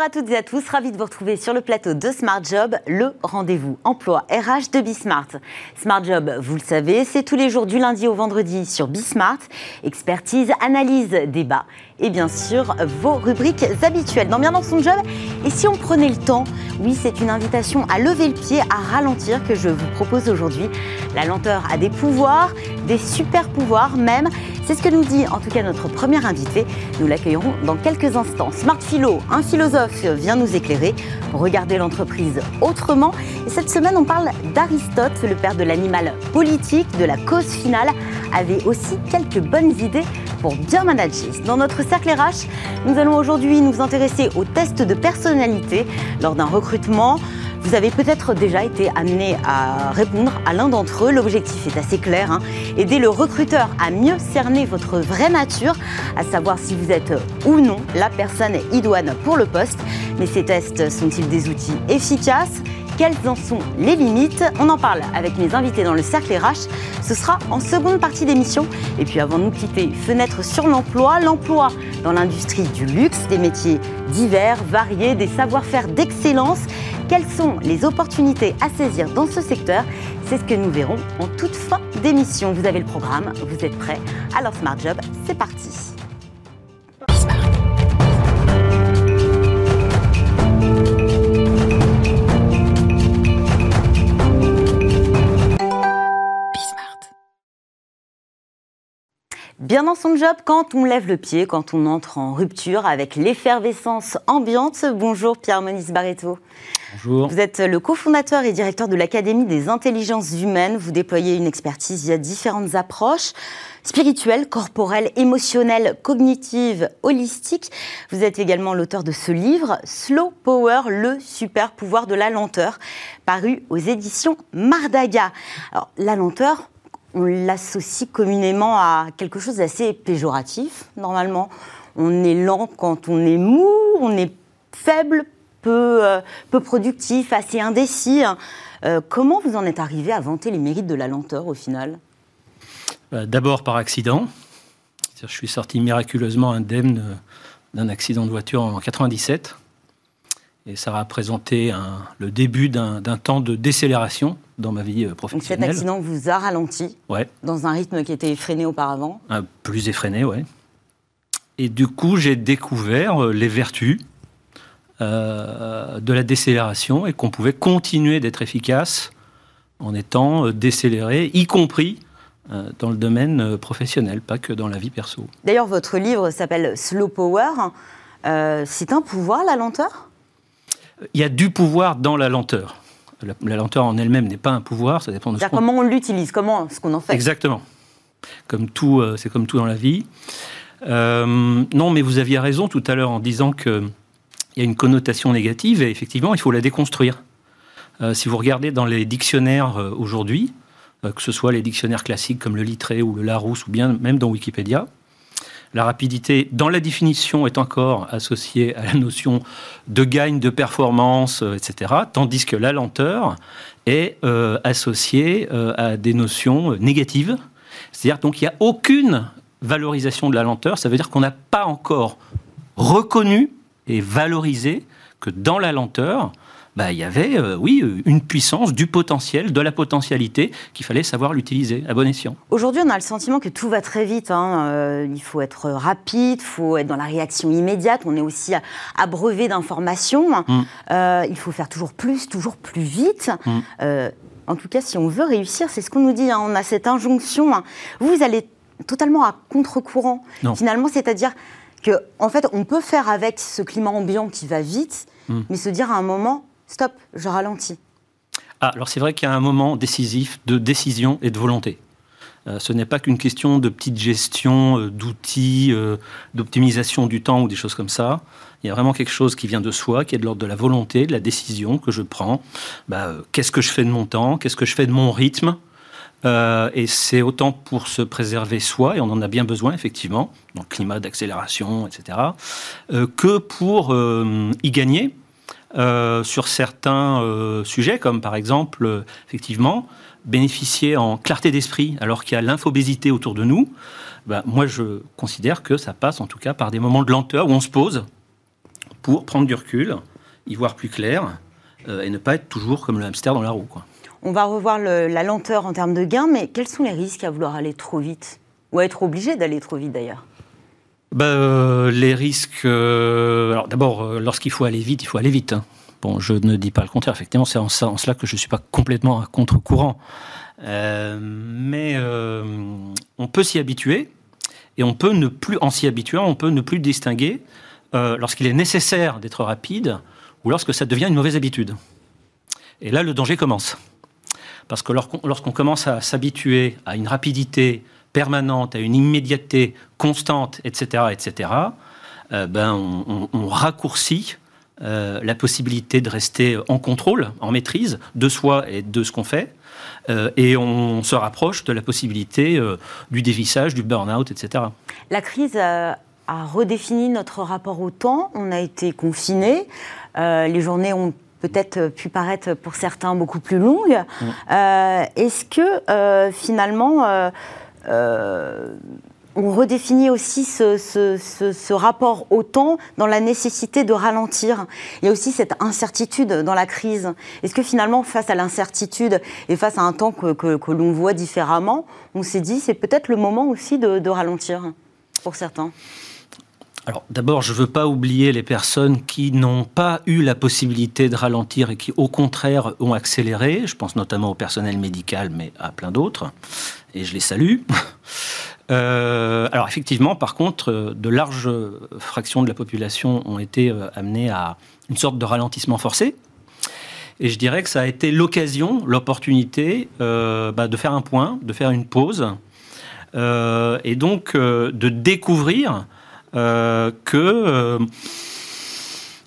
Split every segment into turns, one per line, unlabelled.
Bonjour à toutes et à tous, ravi de vous retrouver sur le plateau de Smart Job, le rendez-vous emploi RH de Bismart. Smart Job, vous le savez, c'est tous les jours du lundi au vendredi sur Bismart. Expertise, analyse, débat et bien sûr vos rubriques habituelles dans Bien dans son job. Et si on prenait le temps, oui, c'est une invitation à lever le pied, à ralentir que je vous propose aujourd'hui. La lenteur a des pouvoirs, des super pouvoirs même. C'est ce que nous dit en tout cas notre premier invité. Nous l'accueillerons dans quelques instants. Smart Philo, un philosophe, vient nous éclairer pour regarder l'entreprise autrement. Et cette semaine, on parle d'Aristote, le père de l'animal politique, de la cause finale, avait aussi quelques bonnes idées pour bien manager. Dans notre cercle RH, nous allons aujourd'hui nous intéresser aux tests de personnalité lors d'un recrutement. Vous avez peut-être déjà été amené à répondre à l'un d'entre eux. L'objectif est assez clair, hein. aider le recruteur à mieux cerner votre vraie nature, à savoir si vous êtes ou non la personne idoine pour le poste. Mais ces tests sont-ils des outils efficaces? Quelles en sont les limites On en parle avec mes invités dans le cercle RH. Ce sera en seconde partie d'émission. Et puis avant de nous quitter, fenêtre sur l'emploi, l'emploi dans l'industrie du luxe, des métiers divers, variés, des savoir-faire d'excellence. Quelles sont les opportunités à saisir dans ce secteur? C'est ce que nous verrons en toute fin d'émission. Vous avez le programme, vous êtes prêts Alors Smart Job, c'est parti. Bien dans son job quand on lève le pied, quand on entre en rupture avec l'effervescence ambiante. Bonjour Pierre Moniz Barreto.
Bonjour.
Vous êtes le cofondateur et directeur de l'Académie des intelligences humaines. Vous déployez une expertise via différentes approches spirituelles, corporelles, émotionnelles, cognitives, holistiques. Vous êtes également l'auteur de ce livre, Slow Power, le super pouvoir de la lenteur, paru aux éditions Mardaga. Alors, la lenteur, on l'associe communément à quelque chose d'assez péjoratif, normalement. On est lent quand on est mou, on est faible, peu, euh, productif, assez indécis. Euh, comment vous en êtes arrivé à vanter les mérites de la lenteur au final?
Bah, D'abord par accident. Je suis sorti miraculeusement indemne d'un accident de voiture en 97. Et ça a représenté le début d'un temps de décélération dans ma vie professionnelle.
Donc cet accident vous a ralenti
ouais.
dans un rythme qui était effréné auparavant?
Plus effréné, oui. Et du coup, j'ai découvert euh, les vertus euh, de la décélération et qu'on pouvait continuer d'être efficace en étant euh, décéléré, y compris dans le domaine professionnel, pas que dans la vie perso.
D'ailleurs, votre livre s'appelle Slow Power. c'est un pouvoir, la lenteur?
Il y a du pouvoir dans la lenteur. La, lenteur en elle-même n'est pas un pouvoir, ça dépend de ce
comment on l'utilise, comment ce qu'on en fait.
Exactement. Comme tout, euh, c'est comme tout dans la vie. Euh, non, mais vous aviez raison tout à l'heure en disant qu'il y a une connotation négative et effectivement, il faut la déconstruire. Euh, si vous regardez dans les dictionnaires aujourd'hui, que ce soit les dictionnaires classiques comme le Littré ou le Larousse ou bien même dans Wikipédia, la rapidité, dans la définition, est encore associée à la notion de gain de performance, euh, etc., tandis que la lenteur est euh, associée euh, à des notions négatives. C'est-à-dire donc il n'y a aucune valorisation de la lenteur. Ça veut dire qu'on n'a pas encore reconnu et valorisé que dans la lenteur, bah, il y avait, euh, oui, une puissance, du potentiel, de la potentialité qu'il fallait savoir l'utiliser à bon escient.
Aujourd'hui, on a le sentiment que tout va très vite. Hein. Euh, il faut être rapide, il faut être dans la réaction immédiate. On est aussi abreuvé d'informations. Mm. Euh, il faut faire toujours plus, toujours plus vite. Mm. en tout cas, si on veut réussir, c'est ce qu'on nous dit. Hein. On a cette injonction. Hein. Vous allez totalement à contre-courant. Finalement, c'est-à-dire que, en fait, on peut faire avec ce climat ambiant qui va vite, mm. mais se dire à un moment, stop, je ralentis
ah, Alors c'est vrai qu'il y a un moment décisif de décision et de volonté. Euh, ce n'est pas qu'une question de petite gestion euh, d'outils, euh, d'optimisation du temps ou des choses comme ça. Il y a vraiment quelque chose qui vient de soi, qui est de l'ordre de la volonté, de la décision que je prends. Bah, qu'est-ce que je fais de mon temps? Qu'est-ce que je fais de mon rythme? Et c'est autant pour se préserver soi, et on en a bien besoin effectivement, dans le climat d'accélération, etc., que pour y gagner euh, sur certains euh, sujets, comme par exemple, euh, effectivement, bénéficier en clarté d'esprit alors qu'il y a l'infobésité autour de nous. Ben, moi, je considère que ça passe en tout cas par des moments de lenteur où on se pose pour prendre du recul, y voir plus clair et ne pas être toujours comme le hamster dans la roue. Quoi.
On va revoir la lenteur en termes de gains, mais quels sont les risques à vouloir aller trop vite Ou à être obligé d'aller trop vite d'ailleurs?
Bah, Les risques. alors d'abord, lorsqu'il faut aller vite, il faut aller vite. Hein. Bon, je ne dis pas le contraire, effectivement, c'est en, cela que je ne suis pas complètement à contre-courant. Euh, mais euh, on peut s'y habituer, et on peut ne plus, en s'y habituant, on peut ne plus distinguer euh, lorsqu'il est nécessaire d'être rapide ou lorsque ça devient une mauvaise habitude. Et là, le danger commence. Parce que lorsqu'on commence à s'habituer à une rapidité permanente, à une immédiateté constante, etc., etc., ben on, on raccourcit euh, la possibilité de rester en contrôle, en maîtrise de soi et de ce qu'on fait. Euh, et on se rapproche de la possibilité euh, du dévissage, du burn-out, etc.
La crise a, redéfini notre rapport au temps. On a été confinés. les journées ont peut-être pu paraître pour certains beaucoup plus longues. Mm. Est-ce que finalement on redéfinit aussi ce, rapport au temps dans la nécessité de ralentir. Il y a aussi cette incertitude dans la crise. Est-ce que finalement, face à l'incertitude et face à un temps que, l'on voit différemment, on s'est dit c'est peut-être le moment aussi de, ralentir pour certains?
Alors d'abord, je ne veux pas oublier les personnes qui n'ont pas eu la possibilité de ralentir et qui au contraire ont accéléré. Je pense notamment au personnel médical, mais à plein d'autres. Et je les salue. Euh, alors effectivement, par contre, euh, de larges fractions de la population ont été euh, amenées à une sorte de ralentissement forcé. Et je dirais que ça a été l'occasion, l'opportunité bah, de faire un point, de faire une pause, et donc de découvrir que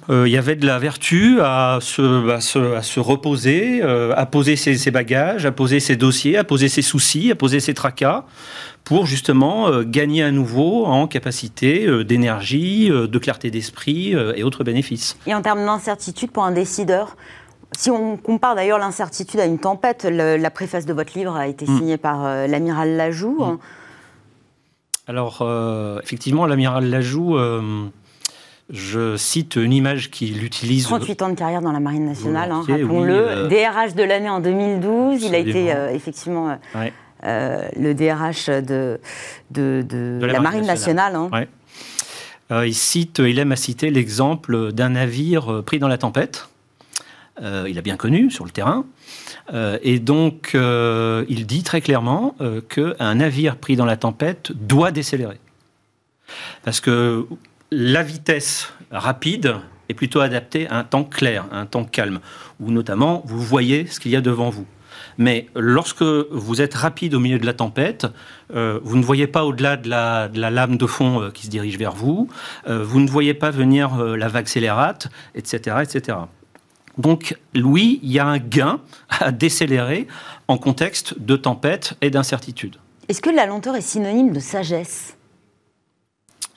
il y avait de la vertu à se, à se, reposer, à poser ses, ses, bagages, à poser ses dossiers, à poser ses soucis, à poser ses tracas, pour justement euh, gagner à nouveau en capacité euh, d'énergie, euh, de clarté d'esprit et autres bénéfices.
Et en termes d'incertitude pour un décideur, si on compare d'ailleurs l'incertitude à une tempête, la préface de votre livre a été mm. signée par l'amiral Lajoux. Mm.
Alors, effectivement, l'amiral Lajoux, je cite une image qu'il utilise.
38 ans de carrière dans la Marine nationale, hein, rappelons-le. DRH de l'année en 2012, il a été effectivement euh, le DRH de, de, la, Marine nationale. Hein.
Euh, il, cite, il aime à citer l'exemple d'un navire pris dans la tempête. Euh, il a bien connu sur le terrain. et donc, il dit très clairement qu'un navire pris dans la tempête doit décélérer. Parce que la vitesse rapide est plutôt adaptée à un temps clair, à un temps calme, où notamment vous voyez ce qu'il y a devant vous. Mais lorsque vous êtes rapide au milieu de la tempête, euh, vous ne voyez pas au-delà de la, lame de fond euh, qui se dirige vers vous, euh, vous ne voyez pas venir la vague scélérate, etc., etc. Donc, oui, il y a un gain à décélérer en contexte de tempête et d'incertitude.
Est-ce que la lenteur est synonyme de sagesse?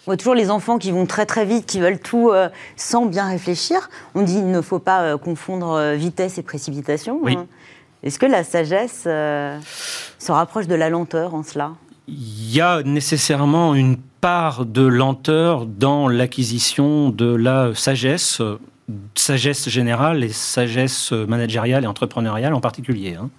On voit toujours les enfants qui vont très très vite, qui veulent tout sans bien réfléchir. On dit qu'il ne faut pas confondre vitesse et précipitation.
Oui.
Hein. Est-ce que la sagesse euh, se rapproche de la lenteur en cela?
Il y a nécessairement une part de lenteur dans l'acquisition de la sagesse, sagesse générale et sagesse managériale et entrepreneuriale en particulier. Hein.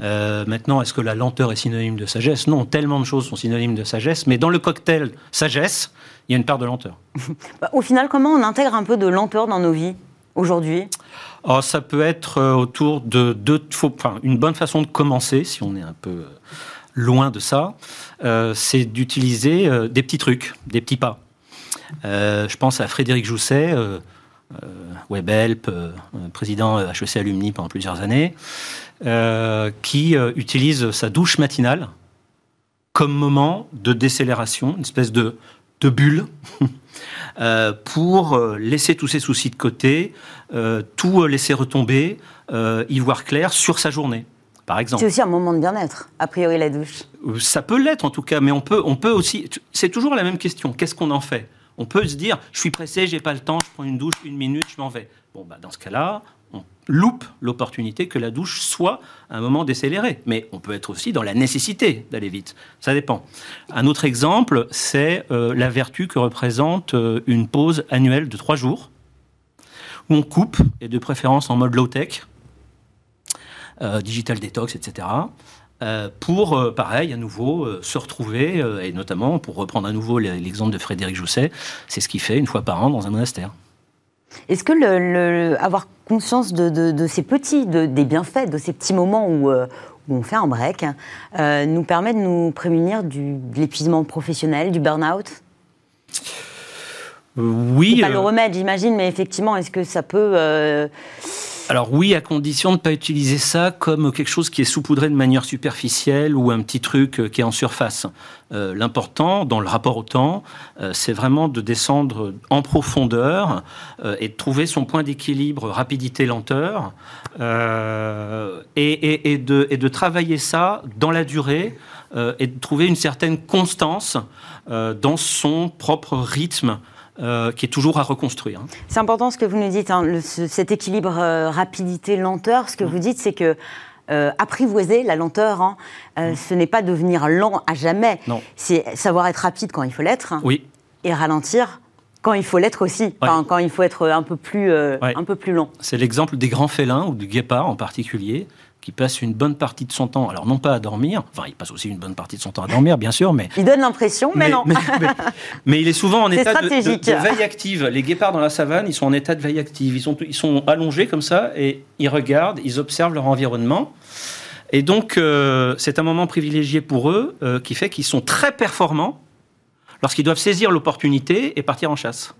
Euh, maintenant, est-ce que la lenteur est synonyme de sagesse? Non, tellement de choses sont synonymes de sagesse, mais dans le cocktail sagesse, il y a une part de lenteur.
Bah, au final, comment on intègre un peu de lenteur dans nos vies aujourd'hui?
Oh, ça peut être euh, autour de deux. Enfin, une bonne façon de commencer, si on est un peu euh, loin de ça, euh, c'est d'utiliser des petits trucs, des petits pas. je pense à Frédéric Jousset, WebHelp, président HEC Alumni pendant plusieurs années, qui utilise sa douche matinale comme moment de décélération, une espèce de, de bulle Euh, pour euh, laisser tous ses soucis de côté, euh, tout laisser retomber, y voir clair sur sa journée. Par exemple.
C'est aussi un moment de bien-être, a priori la douche.
Ça peut l'être en tout cas, mais on peut, on peut aussi. C'est toujours la même question. Qu'est-ce qu'on en fait? On peut se dire, je suis pressé, j'ai pas le temps, je prends une douche, une minute, je m'en vais. Bon, bah, dans ce cas-là, loupe l'opportunité que la douche soit un moment décéléré. Mais on peut être aussi dans la nécessité d'aller vite. Ça dépend. Un autre exemple, c'est euh, la vertu que représente euh, une pause annuelle de trois jours où on coupe, et de préférence en mode low-tech, digital detox, etc. pour, pareil, à nouveau, se retrouver, et notamment, pour reprendre à nouveau l'exemple de Frédéric Jousset, c'est ce qu'il fait une fois par an dans un monastère.
Est-ce que le, avoir conscience de, ces petits, des bienfaits, de ces petits moments où, où on fait un break, nous permet de nous prémunir du, de l'épuisement professionnel, du burn-out?
Oui.
pas le euh, remède, j'imagine, mais effectivement, est-ce que ça peut. Euh,
Alors oui, à condition de ne pas utiliser ça comme quelque chose qui est saupoudré de manière superficielle ou un petit truc euh, qui est en surface. L'important dans le rapport au temps, c'est vraiment de descendre en profondeur et de trouver son point d'équilibre rapidité-lenteur et, de, travailler ça dans la durée et de trouver une certaine constance dans son propre rythme euh, qui est toujours à reconstruire. Hein.
C'est important ce que vous nous dites, hein, cet équilibre euh, rapidité-lenteur. Ce que mm. vous dites, c'est que euh, apprivoiser la lenteur, hein, mm. ce n'est pas devenir lent à jamais. C'est savoir être rapide quand il faut l'être.
Oui.
Et ralentir quand il faut l'être aussi, quand il faut être un peu plus, un peu plus lent.
C'est l'exemple des grands félins ou du guépard en particulier qui passe une bonne partie de son temps, alors non pas à dormir, enfin il passe aussi une bonne partie de son temps à dormir, bien sûr, mais...
Il donne l'impression, mais, non.
Mais, il est souvent en état de, veille active. Les guépards dans la savane, ils sont en état de veille active. Ils sont, ils sont allongés comme ça et ils regardent, ils observent leur environnement. Et donc, euh, c'est un moment privilégié pour eux euh, qui fait qu'ils sont très performants lorsqu'ils doivent saisir l'opportunité et partir en chasse.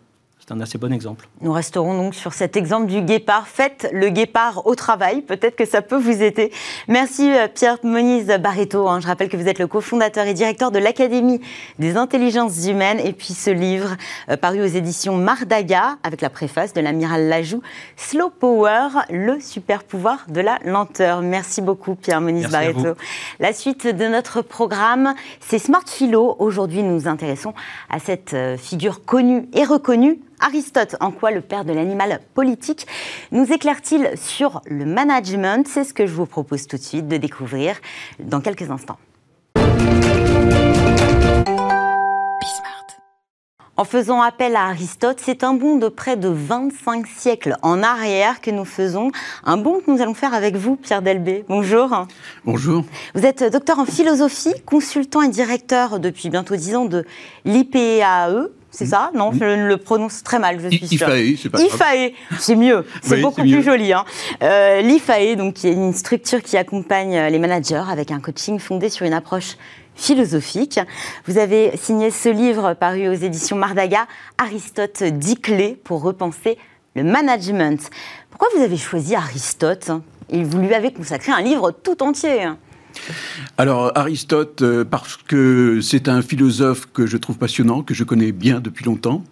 Un assez bon exemple.
Nous resterons donc sur cet exemple du guépard. Faites le guépard au travail. Peut-être que ça peut vous aider. Merci euh, Pierre Moniz Barreto. Hein. Je rappelle que vous êtes le cofondateur et directeur de l'Académie des intelligences humaines. Et puis ce livre, euh, paru aux éditions Mardaga, avec la préface de l'amiral Lajoux, Slow Power, le super pouvoir de la lenteur. Merci beaucoup Pierre Moniz Barreto. La suite de notre programme, c'est Smart Philo. Aujourd'hui, nous nous intéressons à cette euh, figure connue et reconnue Aristote, en quoi le père de l'animal politique nous éclaire-t-il sur le management? C'est ce que je vous propose tout de suite de découvrir dans quelques instants. En faisant appel à Aristote, c'est un bond de près de 25 siècles en arrière que nous faisons. Un bond que nous allons faire avec vous, Pierre Delbé. Bonjour.
Bonjour.
Vous êtes docteur en philosophie, consultant et directeur depuis bientôt 10 ans de l'IPAE, c'est ça Non, je le prononce très mal, je suis sûre.
IFAE, c'est pas
IFAE, c'est mieux, c'est beaucoup plus joli. Hein. Euh, L'IFAE, donc, qui est une structure qui accompagne les managers avec un coaching fondé sur une approche philosophique. Vous avez signé ce livre paru aux éditions Mardaga, Aristote 10 clés pour repenser le management. Pourquoi vous avez choisi Aristote? Et vous lui avez consacré un livre tout entier
alors Aristote, euh, parce que c'est un philosophe que je trouve passionnant, que je connais bien depuis longtemps,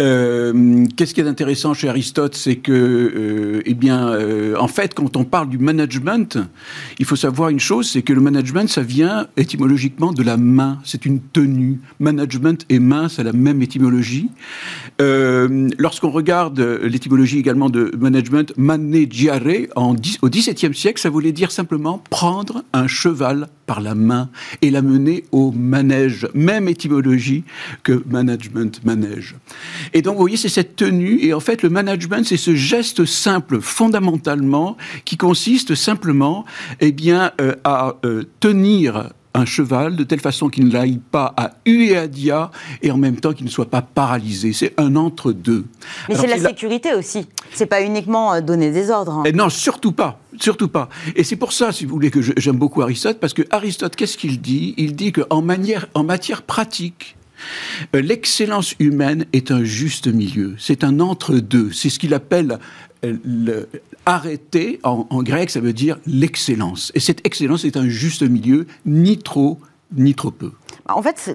euh, qu'est-ce qui est intéressant chez Aristote, c'est que, euh, eh bien, euh, en fait, quand on parle du management, il faut savoir une chose, c'est que le management, ça vient étymologiquement de la main. C'est une tenue. Management et main, c'est la même étymologie. Lorsqu'on regarde l'étymologie également de management, maneggiare, en, au XVIIe siècle, ça voulait dire simplement prendre un cheval par la main et l'amener au manège. Même étymologie que management, manège. Et donc, vous voyez, c'est cette tenue. Et en fait, le management, c'est ce geste simple, fondamentalement, qui consiste simplement, eh bien, euh, à euh, tenir un cheval de telle façon qu'il ne l'aille pas à U et à dia et en même temps qu'il ne soit pas paralysé. C'est un entre-deux.
Mais c'est la sécurité aussi. C'est pas uniquement euh, donner des ordres. Hein.
Et non, surtout pas. Surtout pas. Et c'est pour ça, si vous voulez, que j'aime beaucoup Aristote, parce que Aristote, qu'est-ce qu'il dit? Il dit qu'en en matière pratique, euh, l'excellence humaine est un juste milieu. C'est un entre-deux. C'est ce qu'il appelle euh, le, arrêter, en, grec, ça veut dire l'excellence. Et cette excellence est un juste milieu, ni trop, ni trop peu.
En fait,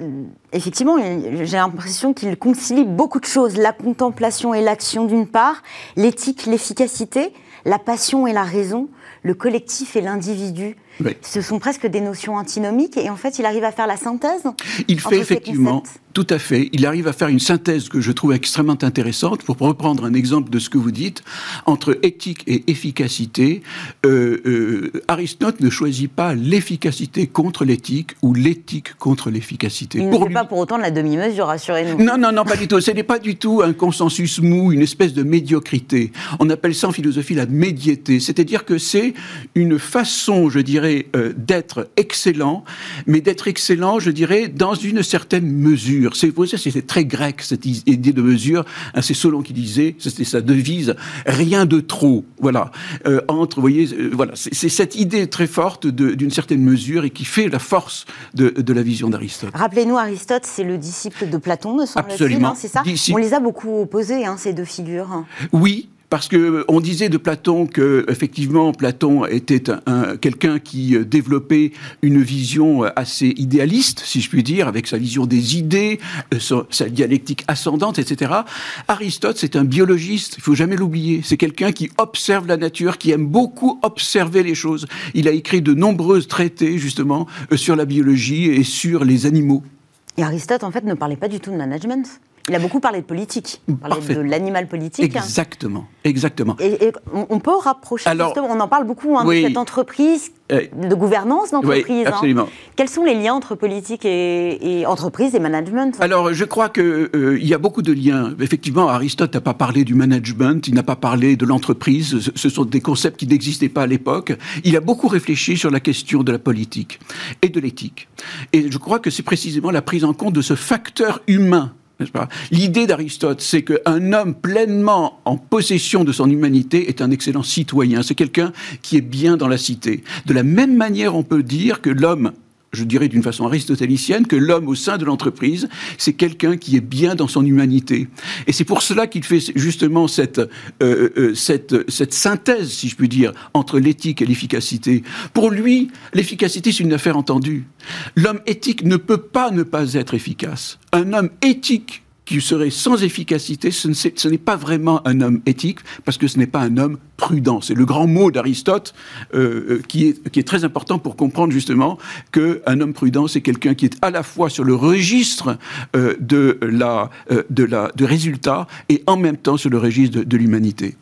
effectivement, j'ai l'impression qu'il concilie beaucoup de choses. La contemplation et l'action d'une part, l'éthique, l'efficacité, la passion et la raison, le collectif et l'individu, Ce sont presque des notions antinomiques et en fait, il arrive à faire la synthèse.
Il fait effectivement. Tout à fait. Il arrive à faire une synthèse que je trouve extrêmement intéressante, pour reprendre un exemple de ce que vous dites, entre éthique et efficacité. Euh, euh, Aristote ne choisit pas l'efficacité contre l'éthique ou l'éthique contre l'efficacité.
Il ne fait pas pour autant de la demi-mesure, rassurez-nous.
Non, non, non, pas du tout. Ce n'est pas du tout un consensus mou, une espèce de médiocrité. On appelle ça en philosophie la médiété. C'est-à-dire que c'est une façon, je dirais, euh, d'être excellent, mais d'être excellent, je dirais, dans une certaine mesure. C'est très grec, cette idée de mesure. Hein, c'est Solon qui disait, c'était sa devise, rien de trop. Voilà. Euh, entre, vous voyez, euh, voilà. C'est cette idée très forte d'une certaine mesure et qui fait la force de, la vision d'Aristote.
Rappelez-nous, Aristote, c'est le disciple de Platon, me semble-t-il. Hein, c'est ça? On les a beaucoup opposés, hein, ces deux figures.
Oui, parce que on disait de Platon que effectivement Platon était quelqu'un qui euh, développait une vision euh, assez idéaliste, si je puis dire, avec sa vision des idées, euh, sa, dialectique ascendante, etc. Aristote, c'est un biologiste, il faut jamais l'oublier. C'est quelqu'un qui observe la nature, qui aime beaucoup observer les choses. Il a écrit de nombreux traités justement sur la biologie et sur les animaux.
Et Aristote, en fait, ne parlait pas du tout de management. Il a beaucoup parlé de politique, de l'animal politique.
Exactement, exactement.
Et, on peut rapprocher, justement, on en parle beaucoup, hein, de cette entreprise, euh, de gouvernance d'entreprise. Oui,
hein. absolument.
Quels sont les liens entre politique et, entreprise et management?
Alors, je crois qu'il euh, y a beaucoup de liens. Effectivement, Aristote n'a pas parlé du management, il n'a pas parlé de l'entreprise, ce sont des concepts qui n'existaient pas à l'époque. Il a beaucoup réfléchi sur la question de la politique et de l'éthique. Et je crois que c'est précisément la prise en compte de ce facteur humain L'idée d'Aristote, c'est qu'un homme pleinement en possession de son humanité est un excellent citoyen. C'est quelqu'un qui est bien dans la cité. De la même manière, on peut dire que l'homme je dirais d'une façon aristotélicienne, que l'homme au sein de l'entreprise, c'est quelqu'un qui est bien dans son humanité. Et c'est pour cela qu'il fait justement cette, euh, euh, cette, cette synthèse, si je puis dire, entre l'éthique et l'efficacité. Pour lui, l'efficacité, c'est une affaire entendue. L'homme éthique ne peut pas ne pas être efficace. Un homme éthique qui serait sans efficacité, ce n'est pas vraiment un homme éthique, parce que ce n'est pas un homme prudent. C'est le grand mot d'Aristote euh, euh, qui, est, très important pour comprendre justement qu'un homme prudent, c'est quelqu'un qui est à la fois sur le registre euh, de la, de la, de résultat et en même temps sur le registre de l'humanité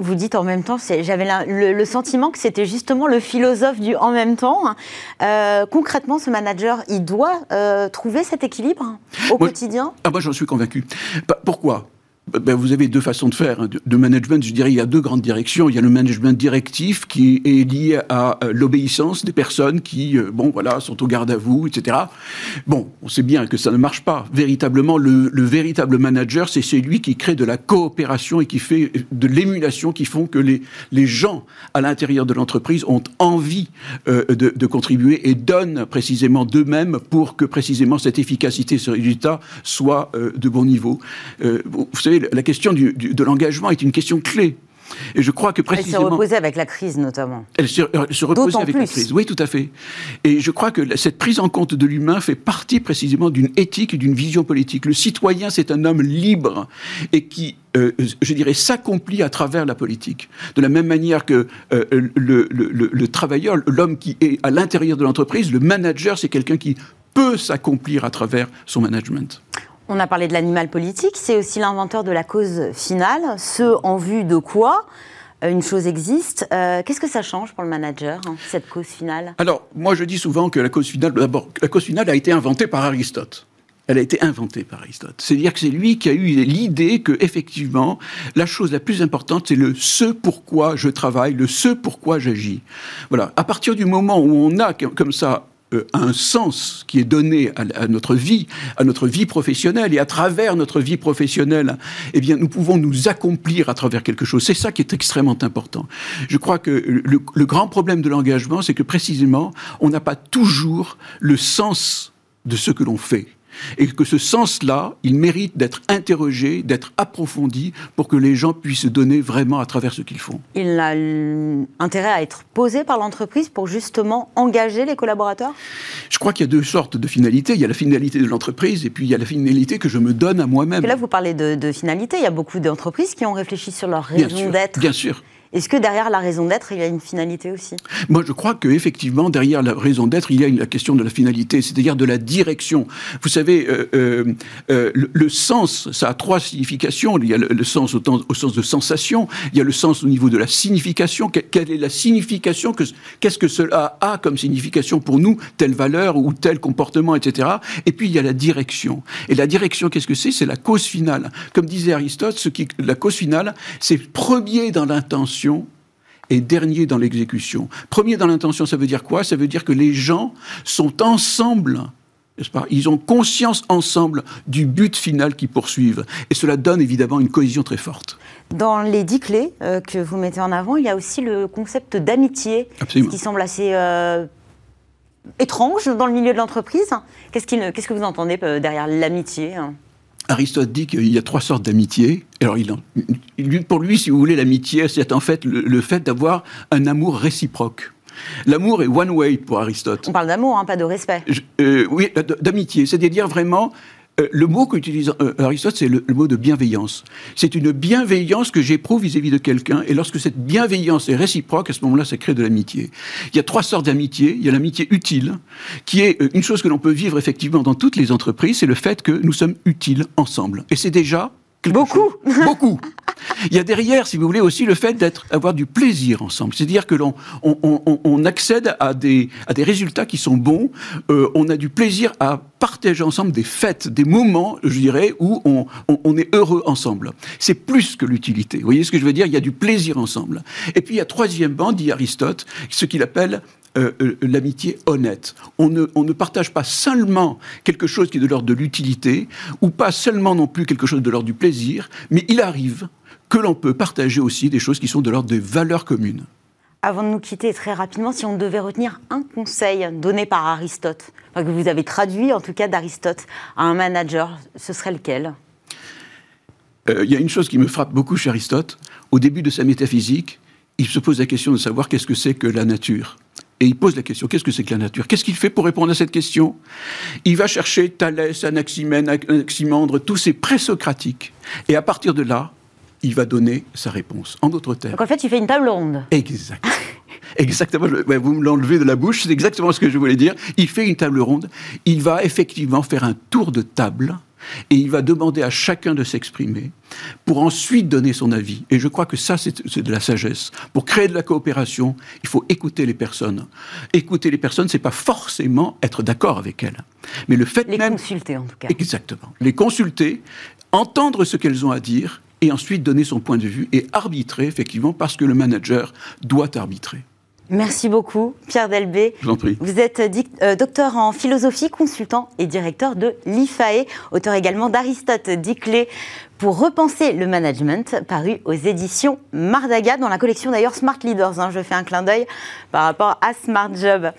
vous dites en même temps, j'avais le, sentiment que c'était justement le philosophe du en même temps. Euh, concrètement, ce manager, il doit euh, trouver cet équilibre au quotidien?
ah, Moi, j'en suis convaincu. Pourquoi? Ben, vous avez deux façons de faire. Hein. De, management, je dirais, il y a deux grandes directions. Il y a le management directif qui est lié à euh, l'obéissance des personnes qui, euh, bon, voilà, sont au garde à vous, etc. Bon, on sait bien que ça ne marche pas. Véritablement, le, véritable manager, c'est celui qui crée de la coopération et qui fait de l'émulation qui font que les, les gens à l'intérieur de l'entreprise ont envie euh, de, de, contribuer et donnent précisément d'eux-mêmes pour que précisément cette efficacité, ce résultat soit de bon niveau. vous savez, la question de l'engagement est une question clé. Et je crois que précisément...
Elle s'est reposée avec la crise, notamment.
Elle se, repose avec la crise, oui, tout à fait. Et je crois que cette prise en compte de l'humain fait partie précisément d'une éthique et d'une vision politique. Le citoyen, c'est un homme libre et qui, euh, je dirais, s'accomplit à travers la politique. De la même manière que euh, le, le travailleur, l'homme qui est à l'intérieur de l'entreprise, le manager, c'est quelqu'un qui peut s'accomplir à travers son management.
On a parlé de l'animal politique, c'est aussi l'inventeur de la cause finale, ce en vue de quoi euh, une chose existe. Euh, qu'est-ce que ça change pour le manager, hein, cette cause finale?
Alors, moi je dis souvent que la cause finale, d'abord, la cause finale a été inventée par Aristote. Elle a été inventée par Aristote. C'est-à-dire que c'est lui qui a eu l'idée que, effectivement, la chose la plus importante, c'est le ce pourquoi je travaille, le ce pourquoi j'agis. Voilà. À partir du moment où on a comme ça euh, un sens qui est donné à, notre vie, à notre vie professionnelle, et à travers notre vie professionnelle, eh bien, nous pouvons nous accomplir à travers quelque chose. C'est ça qui est extrêmement important. Je crois que le, le grand problème de l'engagement, c'est que précisément, on n'a pas toujours le sens de ce que l'on fait et que ce sens-là, il mérite d'être interrogé, d'être approfondi pour que les gens puissent se donner vraiment à travers ce qu'ils font.
Il a intérêt à être posé par l'entreprise pour justement engager les collaborateurs?
Je crois qu'il y a deux sortes de finalités. Il y a la finalité de l'entreprise et puis il y a la finalité que je me donne à moi-même.
Là, vous parlez de, finalité. Il y a beaucoup d'entreprises qui ont réfléchi sur leur raison d'être.
Bien sûr.
Est-ce que derrière la raison d'être, il y a une finalité aussi?
Moi, je crois qu'effectivement, derrière la raison d'être, il y a la question de la finalité, c'est-à-dire de la direction. Vous savez, euh, euh, euh, le, sens, ça a trois significations. Il y a le, sens au, sens de sensation, il y a le sens au niveau de la signification. quelle est la signification Qu'est-ce que cela a comme signification pour nous, telle valeur ou tel comportement, etc. Et puis, il y a la direction. Et la direction, qu'est-ce que c'est? C'est la cause finale. Comme disait Aristote, la cause finale, c'est premier dans l'intention et dernier dans l'exécution. Premier dans l'intention, ça veut dire quoi? Ça veut dire que les gens sont ensemble pas? Ils ont conscience ensemble du but final qu'ils poursuivent. Et cela donne évidemment une cohésion très forte.
Dans les dix clés euh, que vous mettez en avant, il y a aussi le concept d'amitié, qui semble assez euh, étrange dans le milieu de l'entreprise. Qu'est-ce, que vous entendez euh, derrière l'amitié hein?
Aristote dit qu'il y a trois sortes d'amitié. Alors, il, pour lui, si vous voulez, l'amitié, c'est en fait le, fait d'avoir un amour réciproque. L'amour est one way pour Aristote.
On parle d'amour, hein, pas de respect.
Euh, oui, d'amitié. C'est-à-dire vraiment euh, le mot qu'utilise euh, Aristote, c'est le, mot de bienveillance. C'est une bienveillance que j'éprouve vis-à-vis de quelqu'un, et lorsque cette bienveillance est réciproque, à ce moment-là, ça crée de l'amitié. Il y a trois sortes d'amitié. Il y a l'amitié utile, qui est euh, une chose que l'on peut vivre effectivement dans toutes les entreprises, c'est le fait que nous sommes utiles ensemble. Et c'est déjà
Beaucoup.
Beaucoup. Il y a derrière, si vous voulez, aussi le fait d'être, avoir du plaisir ensemble. C'est-à-dire que l'on on, accède à des, à des résultats qui sont bons. Euh, on a du plaisir à partager ensemble des fêtes, des moments, je dirais, où on, on est heureux ensemble. C'est plus que l'utilité. Vous voyez ce que je veux dire? Il y a du plaisir ensemble. Et puis il y a troisièmement, dit Aristote, ce qu'il appelle euh, euh, l'amitié honnête. On ne, on ne, partage pas seulement quelque chose qui est de l'ordre de l'utilité, ou pas seulement non plus quelque chose de l'ordre du plaisir, mais il arrive que l'on peut partager aussi des choses qui sont de l'ordre des valeurs communes.
Avant de nous quitter, très rapidement, si on devait retenir un conseil donné par Aristote, que vous avez traduit en tout cas d'Aristote à un manager, ce serait lequel?
Euh, Il y a une chose qui me frappe beaucoup chez Aristote. Au début de sa métaphysique, il se pose la question de savoir qu'est-ce que c'est que la nature. Et il pose la question, qu'est-ce que c'est que la nature? Qu'est-ce qu'il fait pour répondre à cette question? Il va chercher Thalès, Anaximène, Anaximandre, tous ces présocratiques. Et à partir de là, il va donner sa réponse. En d'autres termes.
Donc en fait, il fait une table ronde.
Exact. Exactement, vous me l'enlevez de la bouche, c'est exactement ce que je voulais dire. Il fait une table ronde, il va effectivement faire un tour de table et il va demander à chacun de s'exprimer pour ensuite donner son avis. Et je crois que ça, c'est de la sagesse. Pour créer de la coopération, il faut écouter les personnes. Écouter les personnes, c'est pas forcément être d'accord avec elles, mais le fait
les
même...
Les consulter, en tout cas.
Exactement. Les consulter, entendre ce qu'elles ont à dire, et ensuite donner son point de vue et arbitrer, effectivement, parce que le manager doit arbitrer.
Merci beaucoup, Pierre Delbé.
Je vous en prie.
Vous êtes euh, docteur en philosophie, consultant et directeur de l'IFAE, auteur également d'Aristote, dit pour repenser le management, paru aux éditions Mardaga, dans la collection d'ailleurs Smart Leaders. Hein. je fais un clin d'œil par rapport à Smart Job.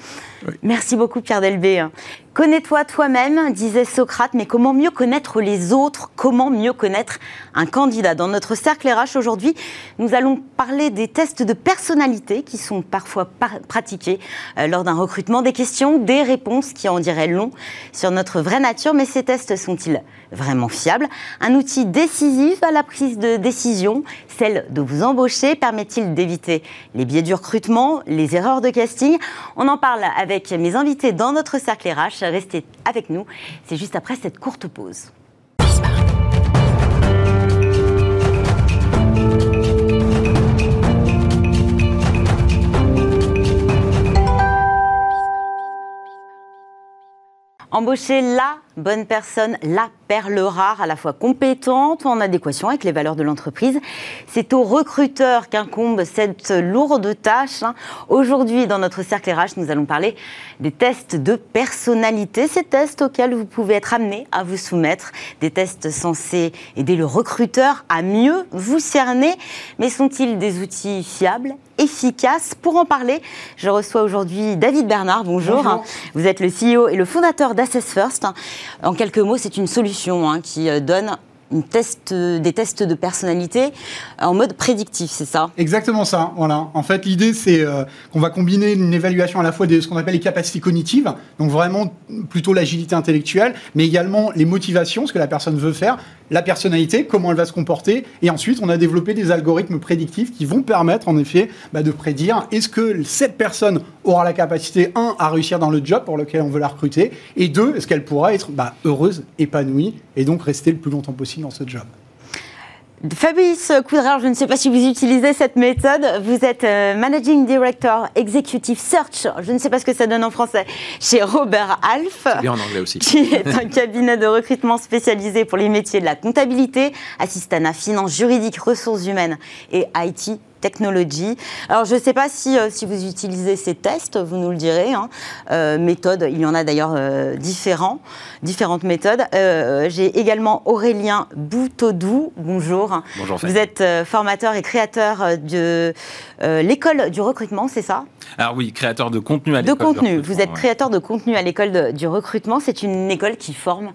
Merci beaucoup, Pierre Delbé. Connais-toi toi-même, disait Socrate, mais comment mieux connaître les autres? Comment mieux connaître un candidat? Dans notre cercle RH aujourd'hui, nous allons parler des tests de personnalité qui sont parfois pratiqués euh, lors d'un recrutement, des questions, des réponses qui en diraient long sur notre vraie nature, mais ces tests sont-ils vraiment fiables? Un outil décisif à la prise de décision, celle de vous embaucher, permet-il d'éviter les biais du recrutement, les erreurs de casting? On en parle avec mes invités dans notre cercle RH Restez avec nous. C'est juste après cette courte pause. Embaucher la bonne personne, la perle rare, à la fois compétente, en adéquation avec les valeurs de l'entreprise. C'est aux recruteurs qu'incombe cette lourde tâche. Hein. Aujourd'hui, dans notre cercle RH, nous allons parler des tests de personnalité, ces tests auxquels vous pouvez être amené à vous soumettre, des tests censés aider le recruteur à mieux vous cerner. Mais sont-ils des outils fiables efficaces? Pour en parler, je reçois aujourd'hui David Bernard. Bonjour. Bonjour. Vous êtes le CEO et le fondateur d'Assess First. En quelques mots, c'est une solution hein, qui euh, donne euh, des tests de personnalité en mode prédictif, c'est ça?
Exactement ça. Voilà. En fait, l'idée, c'est euh, qu'on va combiner une évaluation à la fois de ce qu'on appelle les capacités cognitives, donc vraiment plutôt l'agilité intellectuelle, mais également les motivations, ce que la personne veut faire, la personnalité, comment elle va se comporter, et ensuite on a développé des algorithmes prédictifs qui vont permettre en effet bah, de prédire est-ce que cette personne aura la capacité, un, à réussir dans le job pour lequel on veut la recruter, et deux, est-ce qu'elle pourra être bah, heureuse, épanouie, et donc rester le plus longtemps possible dans ce job.
Fabrice Coudreur, je ne sais pas si vous utilisez cette méthode. Vous êtes euh, Managing Director Executive Search, je ne sais pas ce que ça donne en français, chez Robert Alf.
Bien en anglais aussi.
Qui est un cabinet de recrutement spécialisé pour les métiers de la comptabilité, à finance juridique, ressources humaines et IT technologie. Alors, je ne sais pas si, euh, si vous utilisez ces tests, vous nous le direz. Hein. Euh, méthodes, il y en a d'ailleurs euh, différents, différentes méthodes. J'ai également Aurélien Boutodou. Bonjour.
Bonjour.
Vous êtes formateur et créateur de l'école du recrutement, c'est ça?
Alors oui, créateur de contenu à l'école.
De contenu. vous êtes créateur de contenu à l'école du recrutement. C'est une école qui forme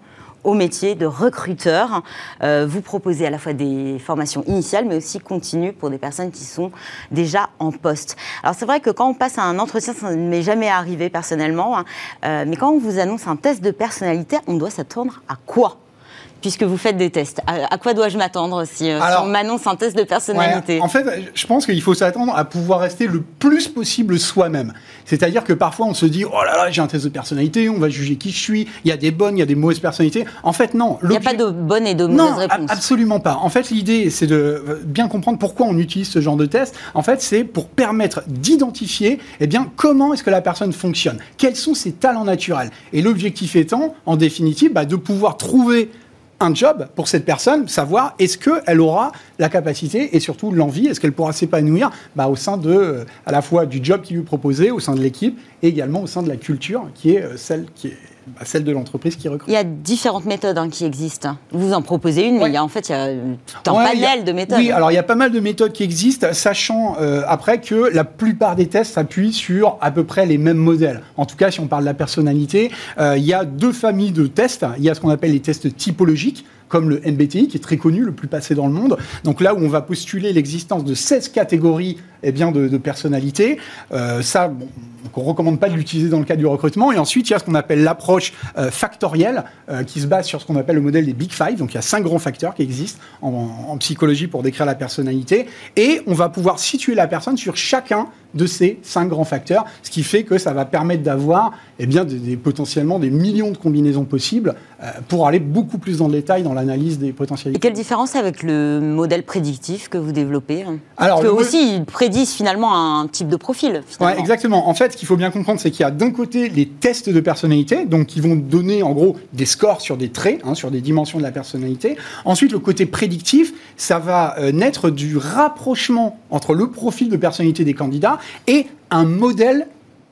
au métier de recruteur. Euh, vous proposez à la fois des formations initiales, mais aussi continues pour des personnes qui sont déjà en poste. Alors c'est vrai que quand on passe à un entretien, ça ne m'est jamais arrivé personnellement, hein, euh, mais quand on vous annonce un test de personnalité, on doit s'attendre à quoi? Puisque vous faites des tests. À, quoi dois-je m'attendre si, euh, on m'annonce un test de personnalité
En fait, je pense qu'il faut s'attendre à pouvoir rester le plus possible soi-même. C'est-à-dire que parfois on se dit oh là là j'ai un test de personnalité, on va juger qui je suis, il y a des bonnes, il y a des mauvaises personnalités. En fait non.
Il n'y a pas de bonnes et de mauvaises
non,
réponses.
absolument pas. En fait l'idée c'est de bien comprendre pourquoi on utilise ce genre de test. En fait c'est pour permettre d'identifier eh bien comment est-ce que la personne fonctionne, quels sont ses talents naturels. Et l'objectif étant en définitive bah, de pouvoir trouver un job pour cette personne, savoir est-ce qu'elle aura la capacité et surtout l'envie, est-ce qu'elle pourra s'épanouir bah, au sein de, euh, à la fois du job qui lui est proposé, au sein de l'équipe et également au sein de la culture qui est euh, celle qui est bah, celle de l'entreprise qui recrute.
Il y a différentes méthodes hein, qui existent. Vous en proposez une, mais il y a, en fait, il y a tout un panel de méthodes.
Oui, alors il y a pas mal de méthodes qui existent, sachant euh, après que la plupart des tests s'appuient sur à peu près les mêmes modèles. En tout cas, si on parle de la personnalité, euh, il y a deux familles de tests. Il y a ce qu'on appelle les tests typologiques comme le MBTI, qui est très connu, le plus passé dans le monde. Donc là où on va postuler l'existence de 16 catégories eh bien, de, de personnalités. Euh, ça, bon, on ne recommande pas de l'utiliser dans le cadre du recrutement. Et ensuite, il y a ce qu'on appelle l'approche euh, factorielle, euh, qui se base sur ce qu'on appelle le modèle des Big Five. Donc, il y a cinq grands facteurs qui existent en, en, psychologie pour décrire la personnalité. Et on va pouvoir situer la personne sur chacun de ces cinq grands facteurs, ce qui fait que ça va permettre d'avoir eh bien, des, potentiellement des millions de combinaisons possibles euh, pour aller beaucoup plus dans le détail dans l'analyse des potentialités.
Et quelle différence avec le modèle prédictif que vous développez? Alors, Parce que aussi, ils prédisent finalement un type de profil.
Ouais, exactement. En fait, ce qu'il faut bien comprendre, c'est qu'il y a d'un côté les tests de personnalité, donc qui vont donner en gros des scores sur des traits, hein, sur des dimensions de la personnalité. Ensuite, le côté prédictif, ça va euh, naître du rapprochement entre le profil de personnalité des candidats et un modèle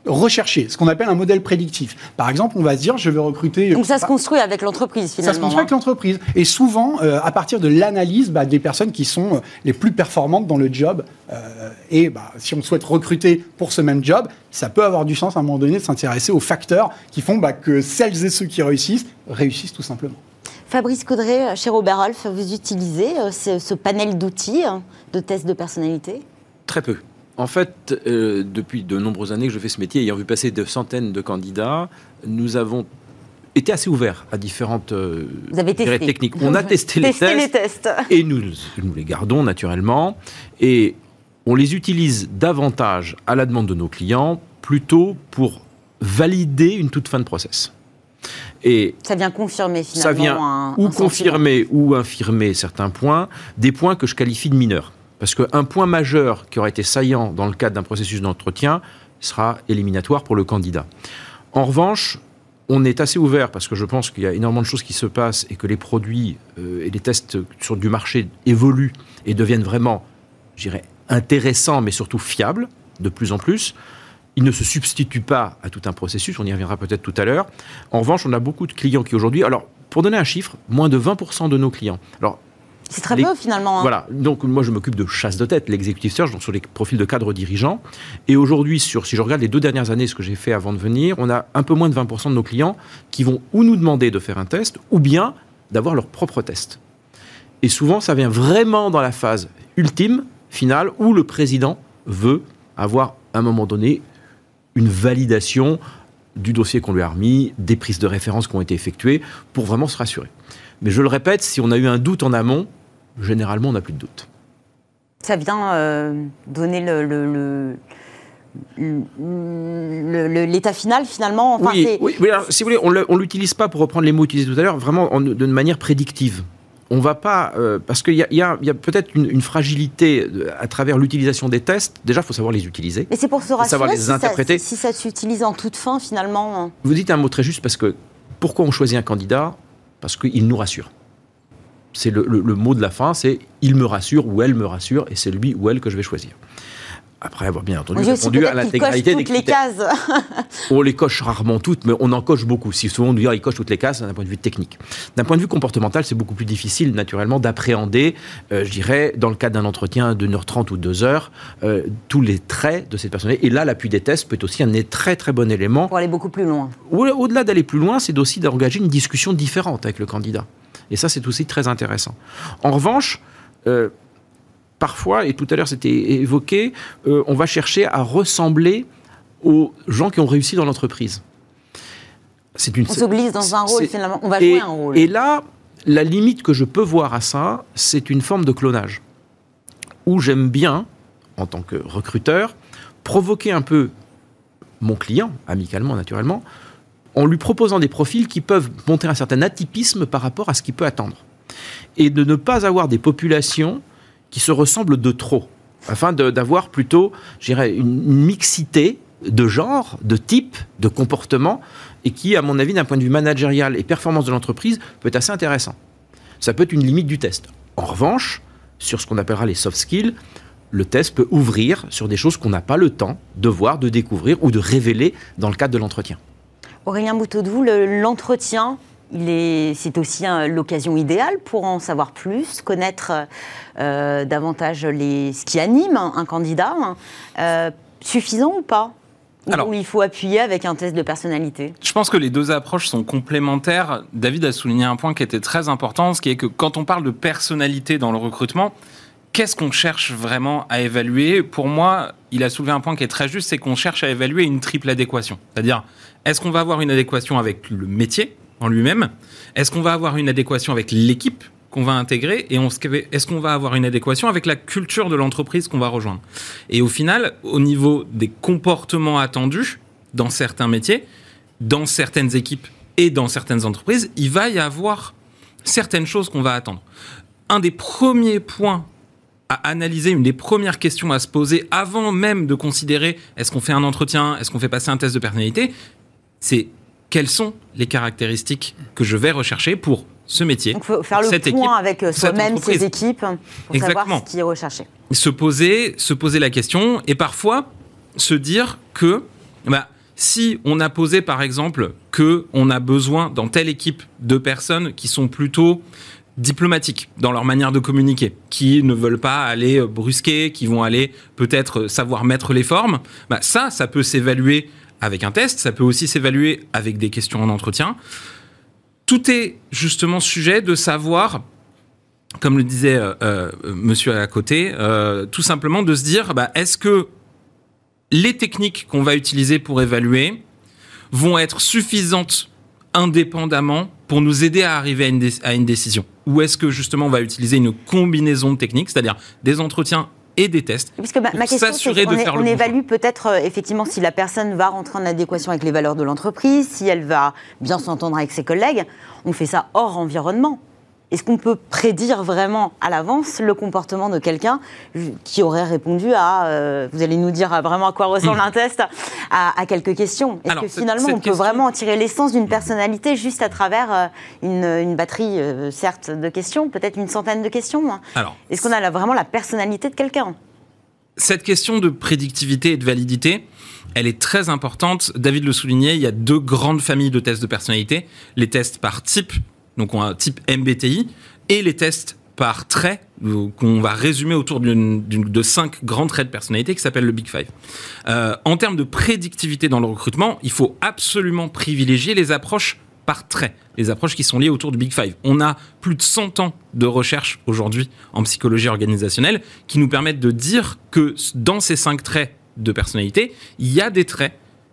recherché, ce qu'on appelle un modèle prédictif. Par exemple, on va se dire, je vais recruter...
Donc ça se construit avec l'entreprise, finalement.
Ça se construit avec hein. l'entreprise. Et souvent, euh, à partir de l'analyse bah, des personnes qui sont euh, les plus performantes dans le job. Euh, et bah, si on souhaite recruter pour ce même job, ça peut avoir du sens à un moment donné de s'intéresser aux facteurs qui font bah, que celles et ceux qui réussissent, réussissent tout simplement.
Fabrice Caudray, chez Robert Rolf, vous utilisez ce, ce panel d'outils hein, de tests de personnalité?
Très peu. En fait, euh, depuis de nombreuses années que je fais ce métier, ayant vu passer de centaines de candidats, nous avons été assez ouverts à différentes
euh, techniques.
On a testé, les, tests, et nous, nous les gardons naturellement. Et on les utilise davantage à la demande de nos clients, plutôt pour valider une toute fin de process.
Et ça vient confirmer finalement.
Ça vient ou confirmer ou infirmer certains points, des points que je qualifie de mineurs. Parce qu'un point majeur qui aurait été saillant dans le cadre d'un processus d'entretien sera éliminatoire pour le candidat. En revanche, on est assez ouvert parce que je pense qu'il y a énormément de choses qui se passent et que les produits euh, et les tests sur du marché évoluent et deviennent vraiment, je dirais, intéressants mais surtout fiables de plus en plus. Ils ne se substituent pas à tout un processus, on y reviendra peut-être tout à l'heure. En revanche, on a beaucoup de clients qui aujourd'hui, alors pour donner un chiffre, moins de 20% de nos clients.
C'est très peu finalement.
Hein. Voilà. Donc moi je m'occupe de chasse de tête, l'executive search, donc sur les profils de cadres dirigeants. Et aujourd'hui, sur si je regarde les deux dernières années, ce que j'ai fait avant de venir, on a un peu moins de 20% de nos clients qui vont ou nous demander de faire un test, ou bien d'avoir leur propre test. Et souvent, ça vient vraiment dans la phase ultime, finale, où le président veut avoir à un moment donné une validation du dossier qu'on lui a remis, des prises de référence qui ont été effectuées, pour vraiment se rassurer. Mais je le répète, si on a eu un doute en amont, généralement, on n'a plus de doute.
Ça vient euh, donner le, l'état final finalement
Oui, oui, si vous voulez, on ne l'utilise pas, pour reprendre les mots utilisés tout à l'heure, vraiment de manière prédictive on va pas euh, parce qu'il y a, peut-être une, fragilité à travers l'utilisation des tests. Déjà, il faut savoir les utiliser.
Mais c'est pour se rassurer savoir les si interpréter. Ça, si ça s'utilise en toute fin, finalement. Hein.
Vous dites un mot très juste parce que pourquoi on choisit un candidat Parce qu'il nous rassure. C'est le, mot de la fin, c'est il me rassure ou elle me rassure, et c'est lui ou elle que je vais choisir après avoir bien entendu répondu à l'intégralité des critères. Les cases. on les coche rarement toutes, mais on en coche beaucoup. Si souvent on dit ah, il coche toutes les cases d'un point de vue technique. D'un point de vue comportemental, c'est beaucoup plus difficile naturellement d'appréhender, euh, je dirais, dans le cadre d'un entretien de 1h30 ou 2 heures, euh, tous les traits de cette personnalité. Et là, l'appui des tests peut être aussi un très très bon élément.
Pour aller beaucoup plus loin.
Au-delà d'aller plus loin, c'est aussi d'engager une discussion différente avec le candidat. Et ça, c'est aussi très intéressant. En revanche, euh, parfois, et tout à l'heure c'était évoqué, euh, on va chercher à ressembler aux gens qui ont réussi dans l'entreprise.
C'est une... On se glisse dans un rôle finalement, on va jouer un rôle.
Et là, la limite que je peux voir à ça, c'est une forme de clonage. Où j'aime bien, en tant que recruteur, provoquer un peu mon client, amicalement naturellement, en lui proposant des profils qui peuvent montrer un certain atypisme par rapport à ce qu'il peut attendre. Et de ne pas avoir des populations qui se ressemblent de trop, afin d'avoir plutôt, j'irais, une, mixité de genre, de type, de comportement, et qui, à mon avis, d'un point de vue managérial et performance de l'entreprise, peut être assez intéressant. Ça peut être une limite du test. En revanche, sur ce qu'on appellera les soft skills, le test peut ouvrir sur des choses qu'on n'a pas le temps de voir, de découvrir ou de révéler dans le cadre de l'entretien.
Aurélien Bouteau-Doux, l'entretien, c'est aussi l'occasion idéale pour en savoir plus, connaître euh, davantage les, ce qui anime un, candidat. Euh, suffisant ou pas? Ou il faut appuyer avec un test de personnalité?
Je pense que les deux approches sont complémentaires. David a souligné un point qui était très important, ce qui est que quand on parle de personnalité dans le recrutement, qu'est-ce qu'on cherche vraiment à évaluer? Pour moi, il a soulevé un point qui est très juste, c'est qu'on cherche à évaluer une triple adéquation. C'est-à-dire, est-ce qu'on va avoir une adéquation avec le métier? En lui-même Est-ce qu'on va avoir une adéquation avec l'équipe qu'on va intégrer et est-ce qu'on va avoir une adéquation avec la culture de l'entreprise qu'on va rejoindre? Et au final, au niveau des comportements attendus dans certains métiers, dans certaines équipes et dans certaines entreprises, il va y avoir certaines choses qu'on va attendre. Un des premiers points à analyser, une des premières questions à se poser avant même de considérer est-ce qu'on fait un entretien, est-ce qu'on fait passer un test de personnalité, c'est quelles sont les caractéristiques que je vais rechercher pour ce métier.
Donc, faut faire le point avec euh, soi-même, ses équipes, pour savoir ce qui est recherché.
Se poser, se poser la question et parfois se dire que bah, si on a posé par exemple que on a besoin dans telle équipe de personnes qui sont plutôt diplomatiques dans leur manière de communiquer, qui ne veulent pas aller brusquer, qui vont aller peut-être savoir mettre les formes, bah ça, ça peut s'évaluer avec un test, ça peut aussi s'évaluer avec des questions en entretien. Tout est justement sujet de savoir, comme le disait euh, euh, monsieur à côté, euh, tout simplement de se dire, bah, est-ce que les techniques qu'on va utiliser pour évaluer vont être suffisantes indépendamment pour nous aider à arriver à une, à une décision? Ou est-ce que justement on va utiliser une combinaison de techniques, c'est-à-dire des entretiens et des tests.
Puisque ma, ma question, qu'on on évalue peut-être euh, effectivement si la personne va rentrer en adéquation avec les valeurs de l'entreprise, si elle va bien s'entendre avec ses collègues. On fait ça hors environnement. Est-ce qu'on peut prédire vraiment à l'avance le comportement de quelqu'un qui aurait répondu à, euh, vous allez nous dire vraiment à quoi ressemble un test, à, quelques questions? Est-ce que finalement on peut vraiment en tirer l'essence d'une personnalité juste à travers euh, une, batterie, euh, certes, de questions, peut-être une centaine de questions hein? Est-ce qu'on a vraiment la personnalité de quelqu'un?
Cette question de prédictivité et de validité, elle est très importante. David le soulignait, il y a deux grandes familles de tests de personnalité. Les tests par type, donc on a un type MBTI, et les tests par traits qu'on va résumer autour de cinq grands traits de personnalité qui s'appellent le Big Five. Euh, en termes de prédictivité dans le recrutement, il faut absolument privilégier les approches par traits, les approches qui sont liées autour du Big Five. On a plus de 100 ans de recherche aujourd'hui en psychologie organisationnelle qui nous permettent de dire que dans ces cinq traits de personnalité, il y a des traits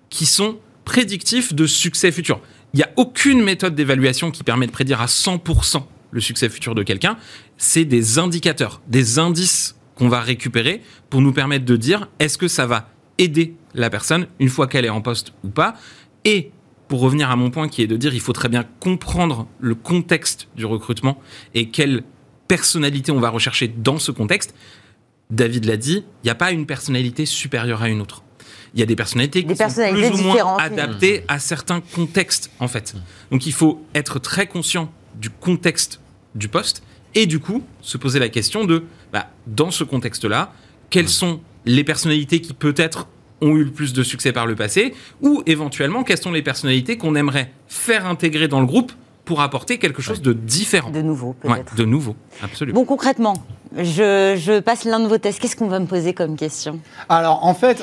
qui sont prédictifs de succès futur. Il n'y a aucune méthode d'évaluation qui permet de prédire à 100% le succès futur de quelqu'un, c'est des indicateurs, des indices qu'on va récupérer pour nous permettre de dire est-ce que ça va aider la personne une fois qu'elle est en poste ou pas? Et pour revenir à mon point qui est de dire il faut très bien comprendre le contexte du recrutement et quelle personnalité on va rechercher dans ce contexte. David l'a dit, il n'y a pas une personnalité supérieure à une autre. Il y a des personnalités qui sont plus ou moins adaptées à certains contextes, en fait. Donc il faut être très conscient du contexte du poste et du coup se poser la question de, bah, dans ce contexte-là, quelles sont les personnalités qui peut-être ont eu le plus de succès par le passé, ou éventuellement quelles sont les personnalités qu'on aimerait faire intégrer dans le groupe pour apporter quelque chose de différent.
De nouveau, peut-être.
de nouveau, absolument.
Bon, concrètement, je, passe l'un de vos tests. Qu'est-ce qu'on va me poser comme question
Alors, en fait.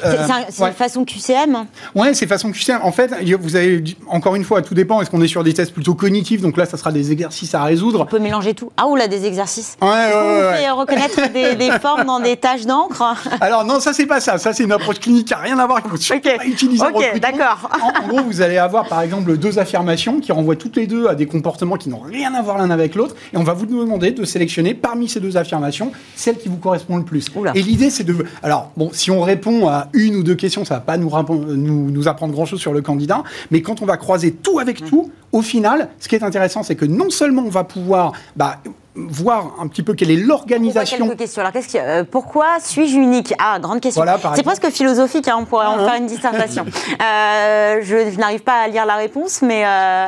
c'est euh, façon QCM
Ouais, c'est façon QCM. En fait, vous avez, encore une fois, tout dépend. Est-ce qu'on est sur des tests plutôt cognitifs? Donc là, ça sera des exercices à résoudre.
On peut mélanger tout. Ah, ou là, des exercices.
Ouais, ouais,
ouais, fait reconnaître des, formes dans des taches d'encre?
Alors, non, ça, c'est pas ça. Ça, c'est une approche clinique qui n'a rien à voir.
Pas
utiliser
Ok, d'accord.
En, en, gros, vous allez avoir, par exemple, deux affirmations qui renvoient toutes les deux à des comportements qui n'ont rien à voir l'un avec l'autre. Et on va vous demander de sélectionner parmi ces deux affirmations celle qui vous correspond le plus. Et l'idée, c'est de. Alors, bon, si on répond à une ou deux questions, ça va pas nous, nous, nous apprendre grand-chose sur le candidat. Mais quand on va croiser tout avec mm. tout, au final, ce qui est intéressant, c'est que non seulement on va pouvoir bah, voir un petit peu quelle est l'organisation.
Quelques questions. Alors, qu'est-ce euh, pourquoi suis-je unique? Ah, grande question. c'est presque philosophique. Hein, on pourrait en ah, faire une dissertation. euh, je, n'arrive pas à lire la réponse, mais euh,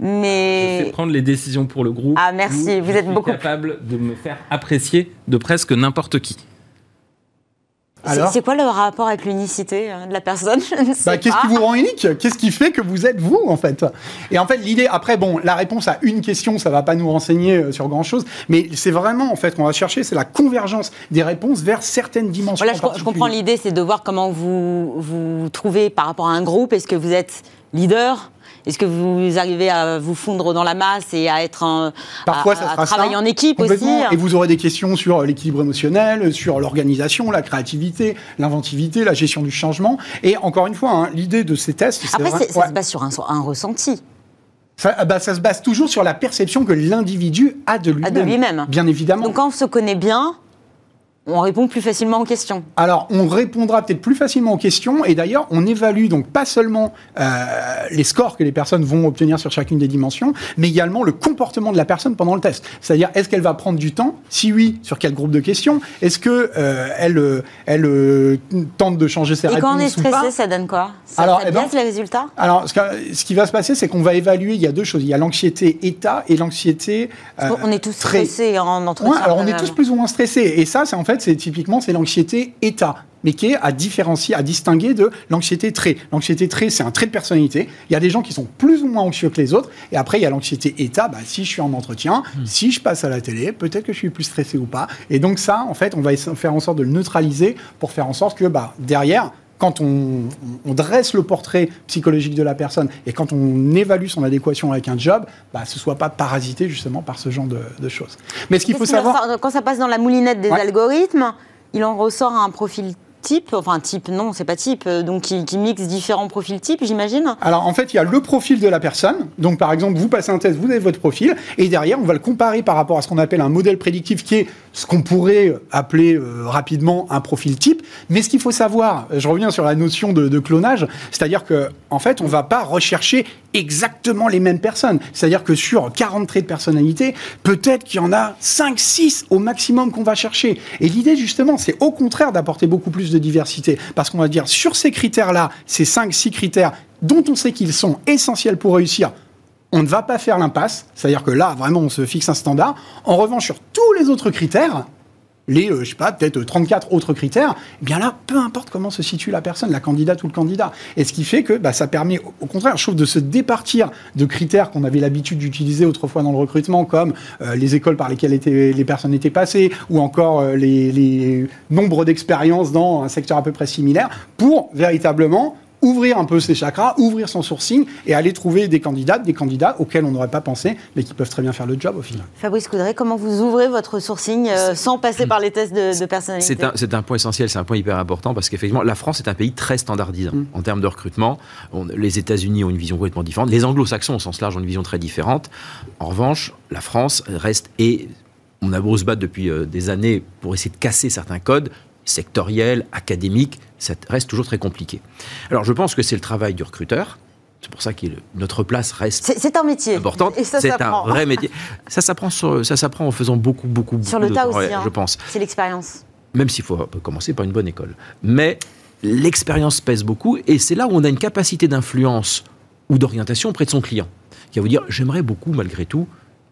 mais.
Je sais prendre les décisions pour le groupe.
Ah, merci. Vous êtes beaucoup
capable de me faire apprécier de presque n'importe qui.
C'est quoi le rapport avec l'unicité euh, de la personne
bah, Qu'est-ce qui vous rend unique? Qu'est-ce qui fait que vous êtes vous, en fait? Et en fait, l'idée, après, bon, la réponse à une question, ça va pas nous renseigner euh, sur grand-chose, mais c'est vraiment, en fait, qu'on va chercher, c'est la convergence des réponses vers certaines dimensions.
Voilà, je, comprends l'idée, c'est de voir comment vous vous trouvez par rapport à un groupe. Est-ce que vous êtes leader? Est-ce que vous arrivez à vous fondre dans la masse et à être un,
Parfois, ça sera
travailler en équipe aussi
Et vous aurez des questions sur l'équilibre émotionnel, sur l'organisation, la créativité, l'inventivité, la gestion du changement. Et encore une fois, hein, l'idée de ces tests,
après ça se base sur un, ressenti.
Ça, bah, ça, se base toujours sur la perception que l'individu a de lui-même.
lui-même.
Bien évidemment.
Donc quand on se connaît bien, on répond plus facilement aux questions.
Alors, on répondra peut-être plus facilement aux questions, et d'ailleurs, on évalue donc pas seulement euh, les scores que les personnes vont obtenir sur chacune des dimensions, mais également le comportement de la personne pendant le test. C'est-à-dire, est-ce qu'elle va prendre du temps? Si oui, sur quel groupe de questions? Est-ce que euh, elle, euh, elle tente de changer ses réponses
Et quand on est stressé, ça donne quoi? Ça, alors, eh ben, les résultats?
Alors, ce, qui va se passer, c'est qu'on va évaluer. Il y a deux choses. Il y a l'anxiété état et l'anxiété.
on est tous stressés en entretien.
alors, on est tous plus ou moins stressés, et ça, c'est en fait c'est typiquement c'est l'anxiété état mais qui est à différencier, à distinguer de l'anxiété trait. L'anxiété trait, c'est un trait de personnalité. Il y a des gens qui sont plus ou moins anxieux que les autres. Et après, il y a l'anxiété état. Bah, si je suis en entretien, hmm. si je passe à la télé, peut-être que je suis plus stressé ou pas. Et donc ça, en fait, on va faire en sorte de le neutraliser pour faire en sorte que bah, derrière, quand on, dresse le portrait psychologique de la personne et quand on évalue son adéquation avec un job, bah, ce soit pas parasité justement par ce genre de, choses.
Mais ce qu'il faut savoir... Quand ça passe dans la moulinette des algorithmes, il en ressort un profil type, enfin type, non, c'est pas type, euh, donc qui, mixe différents profils types, j'imagine
Alors en fait, il y a le profil de la personne. Donc par exemple, vous passez un test, vous avez votre profil, et derrière, on va le comparer par rapport à ce qu'on appelle un modèle prédictif, qui est ce qu'on pourrait appeler euh, rapidement un profil type. Mais ce qu'il faut savoir, je reviens sur la notion de, clonage, c'est-à-dire que en fait, on va pas rechercher exactement les mêmes personnes. C'est-à-dire que sur 40 traits de personnalité, peut-être qu'il y en a 5, 6 au maximum qu'on va chercher. Et l'idée, justement, c'est au contraire d'apporter beaucoup plus de diversité. Parce qu'on va dire, sur ces critères-là, ces 5, 6 critères dont on sait qu'ils sont essentiels pour réussir, on ne va pas faire l'impasse. C'est-à-dire que là, vraiment, on se fixe un standard. En revanche, sur tous les autres critères, les, euh, je sais pas, peut-être 34 autres critères, eh bien là, peu importe comment se situe la personne, la candidate ou le candidat. Et ce qui fait que bah, ça permet, au contraire, je trouve, de se départir de critères qu'on avait l'habitude d'utiliser autrefois dans le recrutement, comme euh, les écoles par lesquelles les personnes étaient passées, ou encore euh, les, les nombres d'expériences dans un secteur à peu près similaire, pour véritablement ouvrir un peu ses chakras, ouvrir son sourcing et aller trouver des candidates, des candidats auxquels on n'aurait pas pensé, mais qui peuvent très bien faire le job au final.
Fabrice Coudray, comment vous ouvrez votre sourcing euh, sans passer par les tests de, de personnalité
C'est un, un, point essentiel, c'est un point hyper important parce qu'effectivement, la France est un pays très standardisant mm. en termes de recrutement. On, les États-Unis ont une vision complètement différente. Les anglo-saxons, au sens large, ont une vision très différente. En revanche, la France reste et on a beau se battre depuis euh, des années pour essayer de casser certains codes sectoriels, académiques, ça reste toujours très compliqué. Alors je pense que c'est le travail du recruteur. C'est pour ça que notre place reste
c'est un métier
importante. C'est un vrai métier. Ça s'apprend ça s'apprend en faisant beaucoup beaucoup beaucoup
sur le tas aussi.
Hein. je pense.
C'est l'expérience.
Même s'il faut commencer par une bonne école, mais l'expérience pèse beaucoup et c'est là où on a une capacité d'influence ou d'orientation auprès de son client, qui va vous dire j'aimerais beaucoup malgré tout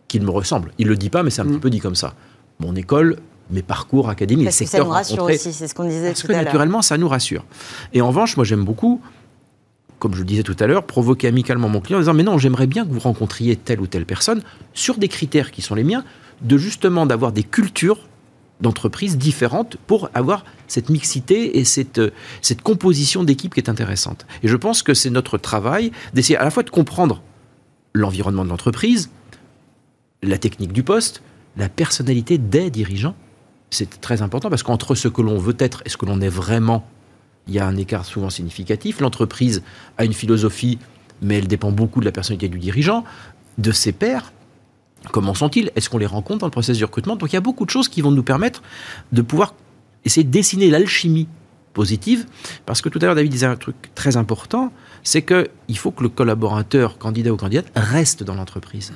qu'il me ressemble. Il le dit pas, mais c'est un petit mm. peu dit comme ça. Mon école mes parcours académiques,
Parce que ça nous rassure aussi, c'est ce qu'on disait
Parce que naturellement, ça nous rassure. Et en revanche, moi j'aime beaucoup, comme je le disais tout à l'heure, provoquer amicalement mon client en disant Mais non, j'aimerais bien que vous rencontriez telle ou telle personne sur des critères qui sont les miens, de justement d'avoir des cultures d'entreprises différentes pour avoir cette mixité et cette, cette composition d'équipe qui est intéressante. Et je pense que c'est notre travail d'essayer à la fois de comprendre l'environnement de l'entreprise, la technique du poste, la personnalité des dirigeants c'est très important parce qu'entre ce que l'on veut être et ce que l'on est vraiment, il y a un écart souvent significatif. L'entreprise a une philosophie, mais elle dépend beaucoup de la personnalité du dirigeant, de ses pairs. Comment sont-ils? Est-ce qu'on les rencontre dans le processus de recrutement? Donc il y a beaucoup de choses qui vont nous permettre de pouvoir essayer de dessiner l'alchimie positive. Parce que tout à l'heure, David disait un truc très important, c'est qu'il faut que le collaborateur, candidat ou candidate, reste dans l'entreprise.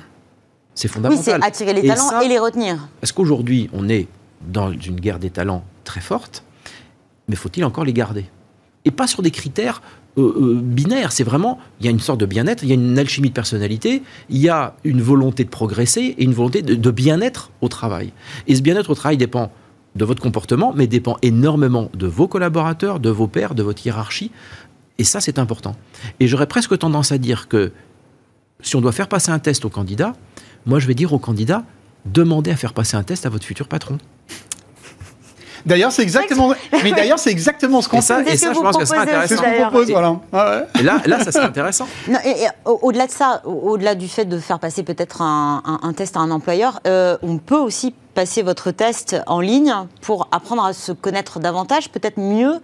C'est fondamental.
Oui, c'est attirer les talents et les retenir.
Est-ce qu'aujourd'hui, on est dans une guerre des talents très forte, mais faut-il encore les garder? Et pas sur des critères euh, euh, binaires, c'est vraiment, il y a une sorte de bien-être, il y a une alchimie de personnalité, il y a une volonté de progresser et une volonté de, bien-être au travail. Et ce bien-être au travail dépend de votre comportement, mais dépend énormément de vos collaborateurs, de vos pairs, de votre hiérarchie. Et ça, c'est important. Et j'aurais presque tendance à dire que si on doit faire passer un test au candidat, moi, je vais dire au candidat, demandez à faire passer un test à votre futur patron.
D'ailleurs, c'est exactement. Mais d'ailleurs, c'est exactement ce qu'on
fait. Et ça, je pense que c'est intéressant.
C'est ce qu'on propose, voilà. Ah
et là, là, ça serait intéressant.
au-delà de ça, au-delà du fait de faire passer peut-être un, test à un employeur, euh, on peut aussi passer votre test en ligne pour apprendre à se connaître davantage, peut-être mieux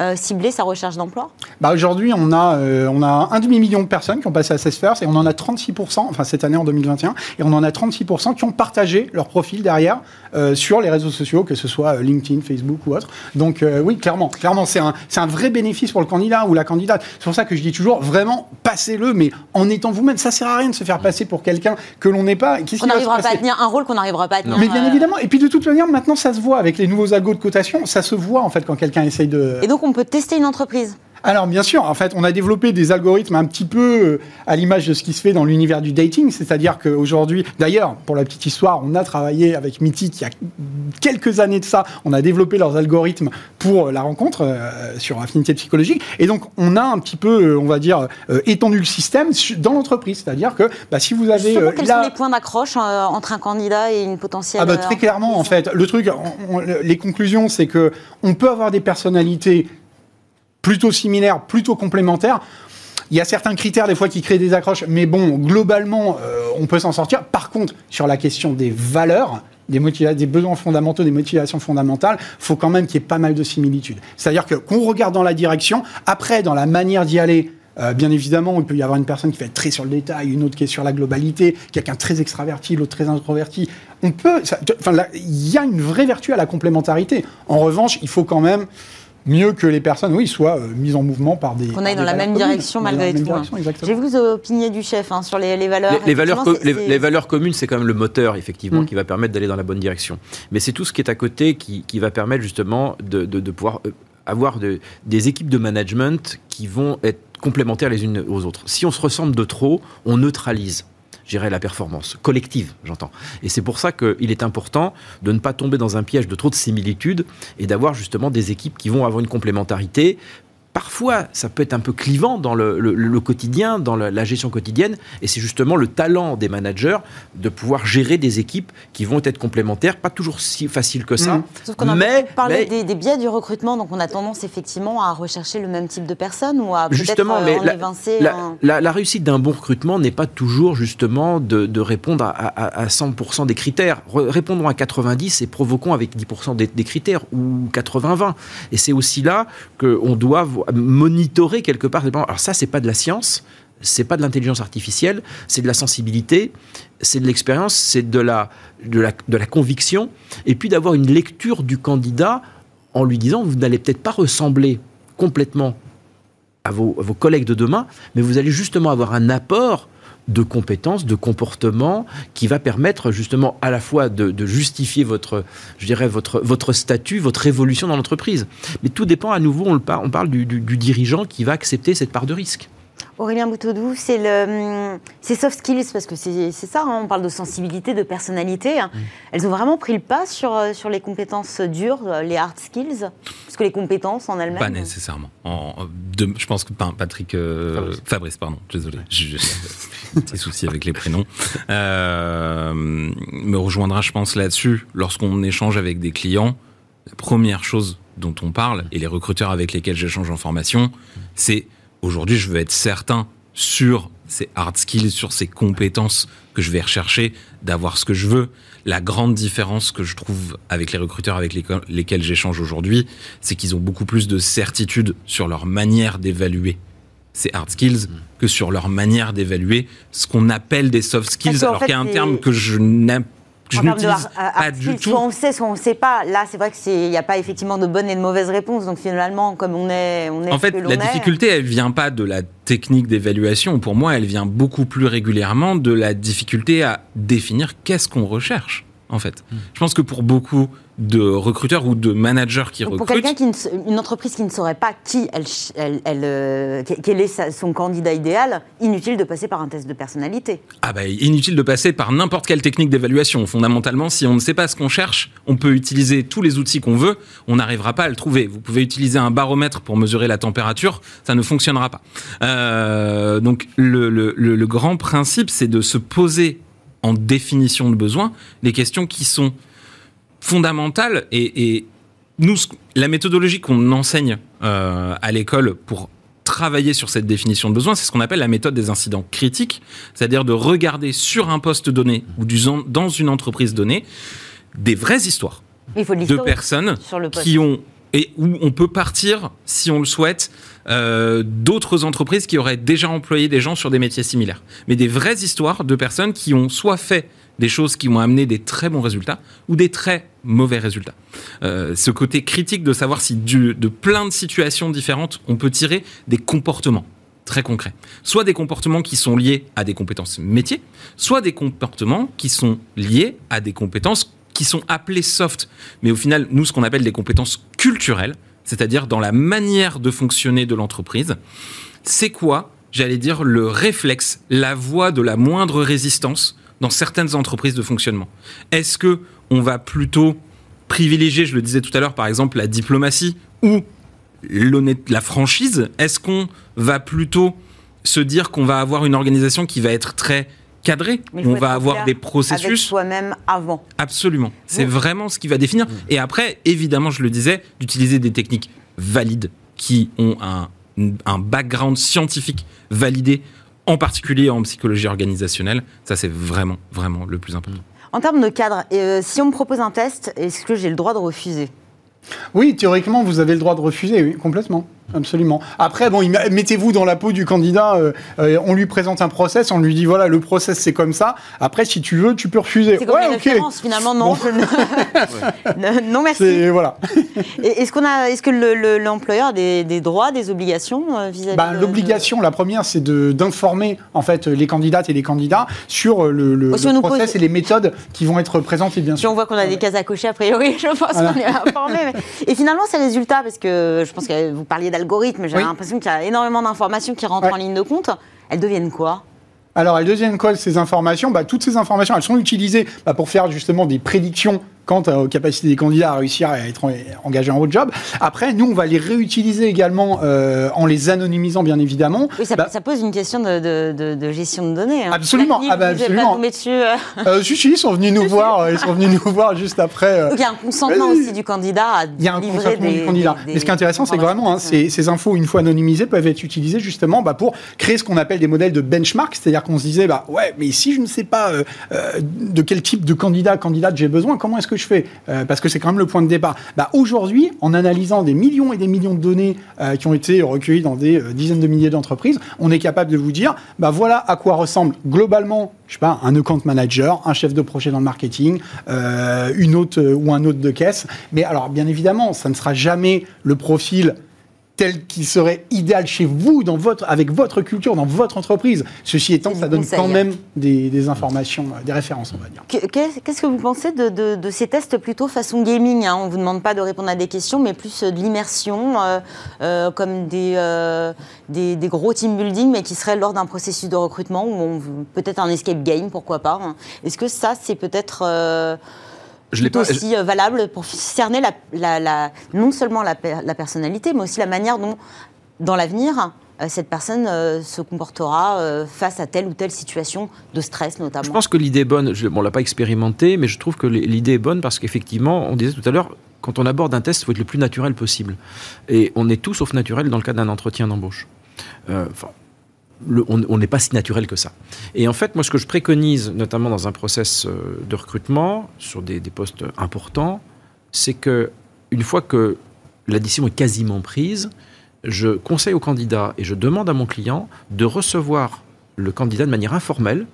euh, cibler sa recherche d'emploi?
Bah Aujourd'hui, on, a, euh, on a un demi-million de personnes qui ont passé à First et on en a 36%, enfin cette année en 2021, et on en a 36% qui ont partagé leur profil derrière euh, sur les réseaux sociaux, que ce soit LinkedIn, Facebook ou autre. Donc oui, clairement, clairement c'est un, un vrai bénéfice pour le candidat ou la candidate. C'est pour ça que je dis toujours, vraiment, passez-le, mais en étant vous-même. Ça sert à rien de se faire passer pour quelqu'un que l'on n'est pas.
On n'arrivera pas à tenir un rôle qu'on n'arrivera pas à tenir.
Mais bien évidemment, et puis de toute manière, maintenant ça se voit. Avec les nouveaux algos de cotation, ça se voit en fait quand quelqu'un essaye de...
Et donc on peut tester une entreprise
alors bien sûr, en fait, on a développé des algorithmes un petit peu euh, à l'image de ce qui se fait dans l'univers du dating, c'est-à-dire qu'aujourd'hui, d'ailleurs, pour la petite histoire, on a travaillé avec Mythic il y a quelques années de ça, on a développé leurs algorithmes pour la rencontre euh, sur affinité psychologique, et donc on a un petit peu, euh, on va dire, étendu le système dans l'entreprise, c'est-à-dire que bah, si vous avez...
quels sont les points d'accroche entre un candidat et une potentielle...
Ah bah, très clairement, en fait, le truc, les conclusions, c'est que on peut avoir des personnalités plutôt similaires, plutôt complémentaires. Il y a certains critères des fois qui créent des accroches, mais bon, globalement, euh, on peut s'en sortir. Par contre, sur la question des valeurs, des, des besoins fondamentaux, des motivations fondamentales, faut quand même qu'il y ait pas mal de similitudes. C'est-à-dire que qu'on regarde dans la direction, après, dans la manière d'y aller, euh, bien évidemment, il peut y avoir une personne qui va être très sur le détail, une autre qui est sur la globalité, quelqu'un très extraverti, l'autre très introverti. On peut, enfin, il y a une vraie vertu à la complémentarité. En revanche, il faut quand même mieux que les personnes, oui, soient euh, mises en mouvement par des.
Qu'on aille dans la même direction malgré tout. Hein. J'ai vu vos opinions du chef hein, sur les, valeurs.
Les, valeurs, les, valeurs communes, c'est quand même le moteur, effectivement, mm. qui va permettre d'aller dans la bonne direction. Mais c'est tout ce qui est à côté qui, va permettre justement de, de, pouvoir euh, avoir des équipes de management qui vont être complémentaires les unes aux autres. Si on se ressemble de trop, on neutralise la performance collective, j'entends. Et c'est pour ça qu'il est important de ne pas tomber dans un piège de trop de similitudes et d'avoir justement des équipes qui vont avoir une complémentarité parfois, ça peut être un peu clivant dans le, le- le quotidien, dans la, la gestion quotidienne, et c'est justement le talent des managers de pouvoir gérer des équipes qui vont être complémentaires, pas toujours si facile que ça,
Mhm.
Sauf qu'on a
mais, mais-
des, des biais du recrutement, donc on a tendance effectivement à rechercher le même type de personne ou à peut-être
Justement,
euh,
mais
en
la-
évincer
la,
un-
la- la réussite d'un bon recrutement n'est pas toujours justement de, de répondre à, à- à 100% des critères. Re- répondons à 90 et provoquons avec 10% des, des critères ou 80-20. Et c'est aussi là qu'on doit monitorer quelque part. Alors ça, c'est pas de la science. C'est pas de l'intelligence artificielle, c'est de la sensibilité, c'est de l'expérience, c'est de la, de, la, de la conviction, et puis d'avoir une lecture du candidat en lui disant vous n'allez peut-être pas ressembler complètement à vos, à vos collègues de demain, mais vous allez justement avoir un apport de compétences, de comportements qui va permettre justement à la fois de, justifier votre, je dirais, votre, votre statut, votre évolution dans l'entreprise. Mais tout dépend à nouveau, on, le on parle du dirigeant qui va accepter cette part de risque.
Aurélien Boutodou, c'est le, hum, ces soft skills, parce que c'est c'est ça, hein, on parle de sensibilité, de personnalité. hein. Elles ont vraiment pris le pas sur, euh, sur les compétences dures, euh, les hard skills? Parce que les compétences en elles-mêmes.
Pas nécessairement. En- de- je pense que pas Patrick euh, Fabrice. pardon, désolé, j'ai des soucis avec les prénoms. Euh, me rejoindra, je pense, là-dessus. Lorsqu'on échange avec des clients, la première chose dont on parle et les recruteurs avec lesquels j'échange en formation, c'est aujourd'hui, je veux être certain sur ces hard skills, sur ces compétences que je vais rechercher, d'avoir ce que je veux. La grande différence que je trouve avec les recruteurs avec lesquels- j'échange aujourd'hui, c'est qu'ils ont beaucoup plus de certitude sur leur manière d'évaluer ces hard skills que sur leur manière d'évaluer ce qu'on appelle des soft skills, alors qu'il y a un terme que je n'aime que je
En termes de
n'utilise pas du tout.
Soit on le sait, soit on ne sait pas. Là, c'est vrai qu'il n'y a pas effectivement de bonnes et de mauvaises réponses. Donc finalement, comme on est, on est
En fait, la
est,
difficulté, elle vient pas de la technique d'évaluation. Pour moi, elle vient beaucoup plus régulièrement de la difficulté à définir qu'est-ce qu'on recherche. En fait,
Hmm.
je pense que pour beaucoup de recruteurs ou de managers qui
Donc, pour
recrutent,
quelqu'un qui une entreprise qui ne saurait pas qui elle, elle, elle, euh, que- quel est son candidat idéal, inutile de passer par un test de personnalité.
ah bah, inutile de passer par n'importe quelle technique d'évaluation. Fondamentalement, si on ne sait pas ce qu'on cherche, on peut utiliser tous les outils qu'on veut, on n'arrivera pas à le trouver. Vous pouvez utiliser un baromètre pour mesurer la température, ça ne fonctionnera pas. Euh, donc le, le- le- le grand principe, c'est de se poser en définition de besoin les questions qui sont fondamentales et, et nous, la méthodologie qu'on enseigne euh, à l'école pour travailler sur cette définition de besoin, c'est ce qu'on appelle la méthode des incidents critiques, c'est-à-dire de regarder sur un poste donné ou dans une entreprise donnée des vraies histoires
Il faut de
personnes
sur le poste.
qui ont et où on peut partir, si on le souhaite, euh, d'autres entreprises qui auraient déjà employé des gens sur des métiers similaires. Mais des vraies histoires de personnes qui ont soit fait des choses qui ont amené des très bons résultats ou des très mauvais résultats. Euh, ce côté critique de savoir si de plein de situations différentes, on peut tirer des comportements très concrets. Soit des comportements qui sont liés à des compétences métiers, soit des comportements qui sont liés à des compétences qui sont appelées soft, mais au final, nous, ce qu'on appelle des compétences culturelles, c'est-à-dire dans la manière de fonctionner de l'entreprise, c'est quoi, j'allais dire, le réflexe, la voie de la moindre résistance dans certaines entreprises de fonctionnement Est-ce que on va plutôt privilégier, je le disais tout à l'heure, par exemple, la diplomatie ou l'honnête- la franchise? Est-ce qu'on va plutôt se dire qu'on va avoir une organisation qui va être très cadrée, on va avoir des
Avec
processus
soi-même avant.
Absolument. C'est vraiment ce qui va définir. Et après, évidemment, je le disais, d'utiliser des techniques valides qui ont un, un background scientifique validé, en particulier en psychologie organisationnelle. Ça, c'est vraiment, vraiment le plus important.
En termes de cadre, euh, si on me propose un test, est-ce que j'ai le droit de refuser?
Oui, théoriquement, vous avez le droit de refuser, oui, complètement. Absolument. Après, bon, mettez-vous dans la peau du candidat. euh, euh, on lui présente un process, on lui dit voilà, le process c'est comme ça. Après, si tu veux, tu peux refuser.
C'est comme
ouais,
les
ok.
références, finalement, non.
Bon.
je non, merci.
C'est voilà.
Est-ce qu'on a, est-ce que le- le- l'employeur a des, des droits, des obligations euh, vis-à-vis
Bah,
de-
L'obligation, la première, c'est d'informer en fait les candidates et les candidats sur le, le-
si nous
process
pose-
et les méthodes qui vont être présentées, bien
Si
sûr.
on voit qu'on a des cases à cocher, a priori, je pense
Voilà.
qu'on est informé. mais- Et finalement, ces résultats, parce que je pense que vous parliez j'ai
Oui.
l'impression qu'il y a énormément d'informations qui rentrent
Ouais.
en ligne de compte. Elles deviennent quoi?
Alors, elles deviennent quoi ces informations? Bah, Toutes ces informations, elles sont utilisées bah, pour faire justement des prédictions quant aux capacités des candidats à réussir à être engagés en haut job. Après, nous, on va les réutiliser également euh, en les anonymisant, bien évidemment.
Oui, ça,
Bah,
ça pose une question de, de- de- de gestion de données. hein.
Absolument.
CNIL,
Ah bah, absolument.
Pas dessus. euh.
euh, si, si, ils sont venus nous voir, euh, ils sont venus nous voir juste après.
Donc il y a un consentement aussi du candidat à
Il y a un consentement
des,
du candidat.
des-
Mais ce qui est intéressant, c'est que vraiment, hein, ces, ces infos, une fois anonymisées, peuvent être utilisées justement bah, pour créer ce qu'on appelle des modèles de benchmark. C'est-à-dire qu'on se disait, bah, ouais, mais si je ne sais pas de quel type de candidat, candidate j'ai besoin, comment est-ce que je fais Euh, Parce que c'est quand même le point de départ. Bah, Aujourd'hui, en analysant des millions et des millions de données euh, qui ont été recueillies dans des euh, dizaines de milliers d'entreprises, on est capable de vous dire, bah, voilà à quoi ressemble globalement, je sais pas, un account manager, un chef de projet dans le marketing, une euh, ou un autre de caisse. Mais alors, bien évidemment, ça ne sera jamais le profil tel qu'il serait idéal chez vous, dans votre, avec votre culture, dans votre entreprise. Ceci étant, ça donne quand même des, des informations, euh, des références, on va dire.
Que- Qu'est- Qu'est-ce que vous pensez de, de- de ces tests plutôt façon gaming hein? On ne vous demande pas de répondre à des questions, mais plus euh, de l'immersion, euh, euh, comme des, euh, des, des gros team building, mais qui seraient lors d'un processus de recrutement, ou peut-être un escape game, pourquoi pas. hein? Est-ce que ça, c'est peut-être
Je l'ai
tout
pas.
aussi euh, valable pour cerner la, la- la- non seulement la, per- la personnalité, mais aussi la manière dont, dans l'avenir, euh, cette personne euh, se comportera euh, face à telle ou telle situation de stress, notamment
Je pense que l'idée est bonne. Je, bon, on l'a pas expérimenté, mais je trouve que l'idée est bonne parce qu'effectivement, on disait tout à l'heure, quand on aborde un test, il faut être le plus naturel possible. Et on est tout sauf naturel dans le cadre d'un entretien d'embauche. Euh, le- on n'est pas si naturel que ça. Et en fait, moi, ce que je préconise, notamment dans un process euh, de recrutement sur des, des postes importants, c'est que une fois que la décision est quasiment prise, je conseille au candidat et je demande à mon client de recevoir le candidat de manière informelle,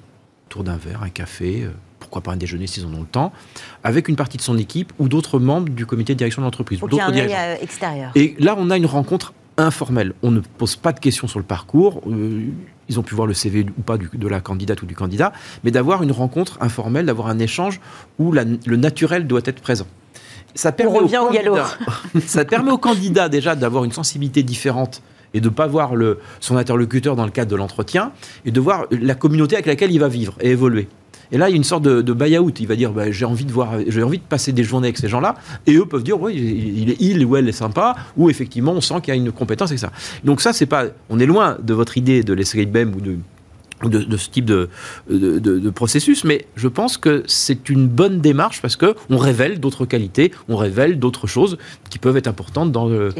autour d'un verre, un café, euh, pourquoi pas un déjeuner s'ils en ont le temps, avec une partie de son équipe ou d'autres membres du comité de direction de l'entreprise.
y un euh, extérieur.
Et là, on a une rencontre informelle. On ne pose pas de questions sur le parcours. euh, ils ont pu voir le CV ou pas du- de la candidate ou du candidat, mais d'avoir une rencontre informelle, d'avoir un échange où la- le naturel doit être présent. Ça permet,
revient au
candidat- ça permet au candidat déjà d'avoir une sensibilité différente et de ne pas voir le, son interlocuteur dans le cadre de l'entretien et de voir la communauté avec laquelle il va vivre et évoluer. Et là, il y a une sorte de, de buy-out. Il va dire bah, j'ai envie de voir, j'ai envie de passer des journées avec ces gens-là. Et eux peuvent dire oui, il, il il ou elle est sympa. Ou effectivement, on sent qu'il y a une compétence et ça. Donc ça, c'est pas. On est loin de votre idée de l'escape game ou de de, de ce type de, de, processus, mais je pense que c'est une bonne démarche parce que on révèle d'autres qualités, on révèle d'autres choses qui peuvent être importantes dans le,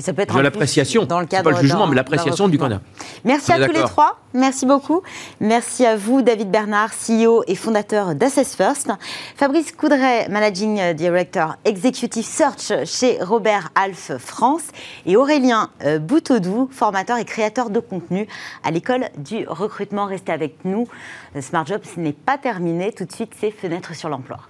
l'appréciation.
dans le cadre
pas le jugement, mais l'appréciation du candidat.
Merci à tous les trois. Merci beaucoup. Merci à vous, David Bernard, CEO et fondateur d'Assess First. Fabrice Coudray, Managing Director Executive Search chez Robert Alf France. Et Aurélien euh, Boutodou, formateur et créateur de contenu à l'école du recrutement. Restez avec nous. Smart Job, ce n'est pas terminé. Tout de suite, c'est Fenêtre sur l'emploi.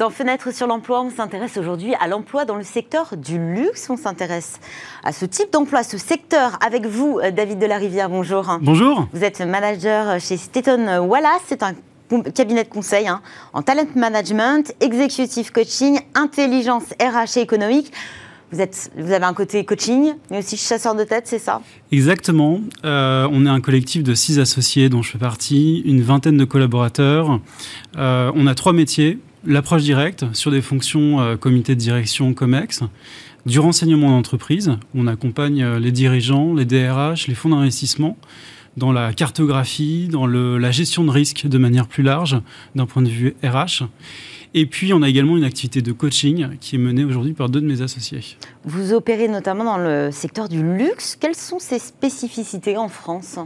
Dans Fenêtre sur l'emploi, on s'intéresse aujourd'hui à l'emploi dans le secteur du luxe. On s'intéresse à ce type d'emploi, ce secteur. Avec vous, euh, David Delarivière, bonjour.
Bonjour.
Vous êtes manager chez Staton Wallace. C'est un cabinet de conseil hein, en talent management, executive coaching, intelligence RH et économique. Vous, êtes, vous avez un côté coaching, mais aussi chasseur de tête, c'est ça?
Exactement. Euh, on est un collectif de six associés dont je fais partie, une vingtaine de collaborateurs. Euh, on a trois métiers. L'approche directe sur des fonctions euh, comité de direction COMEX, du renseignement d'entreprise. On accompagne les dirigeants, les DRH, les fonds d'investissement dans la cartographie, dans le- la gestion de risque de manière plus large d'un point de vue RH. Et puis, on a également une activité de coaching qui est menée aujourd'hui par deux de mes associés.
Vous opérez notamment dans le secteur du luxe. Quelles sont ses spécificités en France?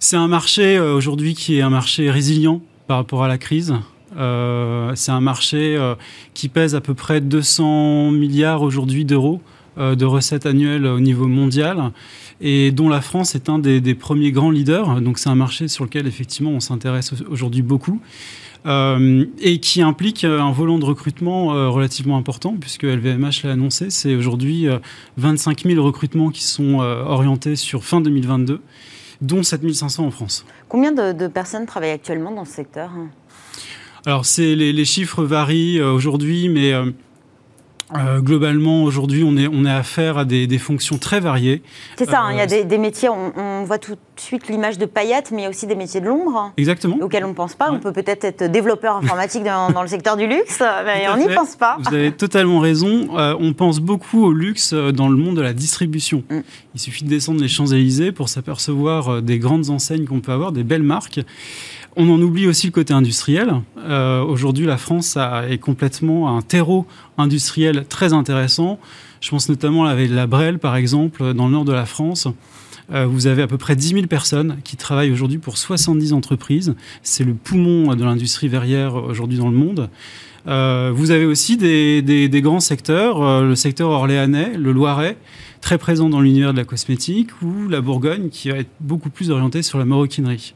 C'est un marché euh, aujourd'hui qui est un marché résilient par rapport à la crise. Euh, c'est un marché euh, qui pèse à peu près 200 milliards aujourd'hui d'euros de recettes annuelles au niveau mondial et dont la France est un des, des premiers grands leaders. Donc c'est un marché sur lequel effectivement on s'intéresse aujourd'hui beaucoup. Euh, et qui implique euh, un volant de recrutement euh, relativement important, puisque LVMH l'a annoncé. C'est aujourd'hui euh, 25 000 recrutements qui sont euh, orientés sur fin 2022, dont 7 500 en France.
Combien de, de personnes travaillent actuellement dans ce secteur?
Alors, les, les chiffres varient euh, aujourd'hui, mais euh, Euh, globalement, aujourd'hui, on est, on est affaire à des, des fonctions très variées.
C'est ça, hein, il y a des, des métiers, on, on voit tout de suite l'image de paillettes, mais il y a aussi des métiers de l'ombre.
Exactement.
Auxquels on ne pense pas.
Ouais.
On peut peut-être être développeur informatique dans, dans le secteur du luxe, mais
Tout
on n'y pense pas.
Vous avez totalement raison. Euh, on pense beaucoup au luxe euh, dans le monde de la distribution.
Mm.
Il suffit de descendre les Champs-Élysées pour s'apercevoir euh, des grandes enseignes qu'on peut avoir, des belles marques. On en oublie aussi le côté industriel. Euh, Aujourd'hui, la France a, est complètement un terreau industriel très intéressant. Je pense notamment à la la Brel, par exemple, dans le nord de la France. Euh, vous avez à peu près 10 000 personnes qui travaillent aujourd'hui pour 70 entreprises. C'est le poumon de l'industrie verrière aujourd'hui dans le monde. Euh, vous avez aussi des, grands secteurs, le secteur orléanais, le Loiret, très présent dans l'univers de la cosmétique, ou la Bourgogne, qui va être beaucoup plus orientée sur la maroquinerie.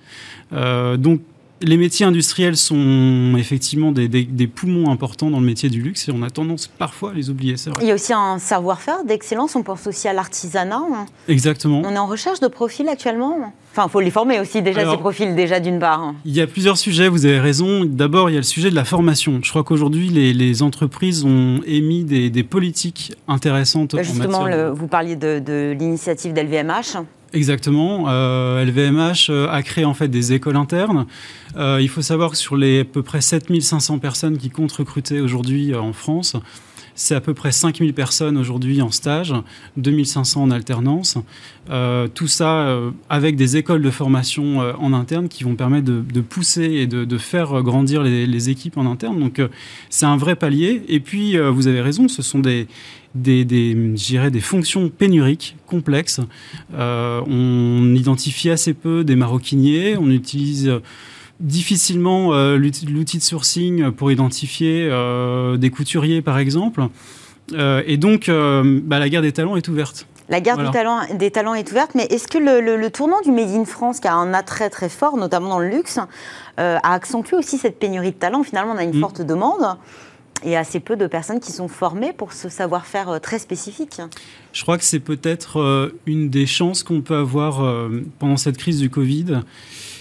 Donc, les métiers industriels sont effectivement des, des- des poumons importants dans le métier du luxe et on a tendance parfois à les oublier, vrai.
Il y a aussi un savoir-faire d'excellence, on pense aussi à l'artisanat.
Exactement.
On est en recherche de profils actuellement. Enfin, il faut les former aussi déjà,
Alors-
ces profils, déjà d'une part.
Il y a plusieurs sujets, vous avez raison. D'abord, il y a le sujet de la formation. Je crois qu'aujourd'hui, les, les entreprises ont émis des, des politiques intéressantes. en
Justement,
matière de-
le- vous parliez de, de l'initiative d'LVMH.
Exactement. Euh, LVMH euh, a créé en fait des écoles internes. Euh, il faut savoir que sur les à peu près 7500 personnes qui comptent recruter aujourd'hui euh, en France, c'est à peu près 5000 personnes aujourd'hui en stage, 2500 en alternance. Euh, tout ça euh, avec des écoles de formation euh, en interne qui vont permettre de, pousser et de, faire euh, grandir les, les équipes en interne. Donc euh, c'est un vrai palier. Et puis euh, vous avez raison, ce sont des, des, des, des fonctions pénuriques, complexes. Euh, on identifie assez peu des maroquiniers, on utilise euh, difficilement euh, l'outil de sourcing pour identifier euh, des couturiers, par exemple. Et donc, bah, la guerre des talents est ouverte.
La guerre
Voilà.
du talent, des talents est ouverte, mais est-ce que le, le- le tournant du Made in France, qui a un attrait très fort, notamment dans le luxe, a accentué aussi cette pénurie de talent Finalement, on a une
Mm.
forte demande et assez peu de personnes qui sont formées pour ce savoir-faire euh, très spécifique.
Je crois que c'est peut-être euh, une des chances qu'on peut avoir euh, pendant cette crise du Covid.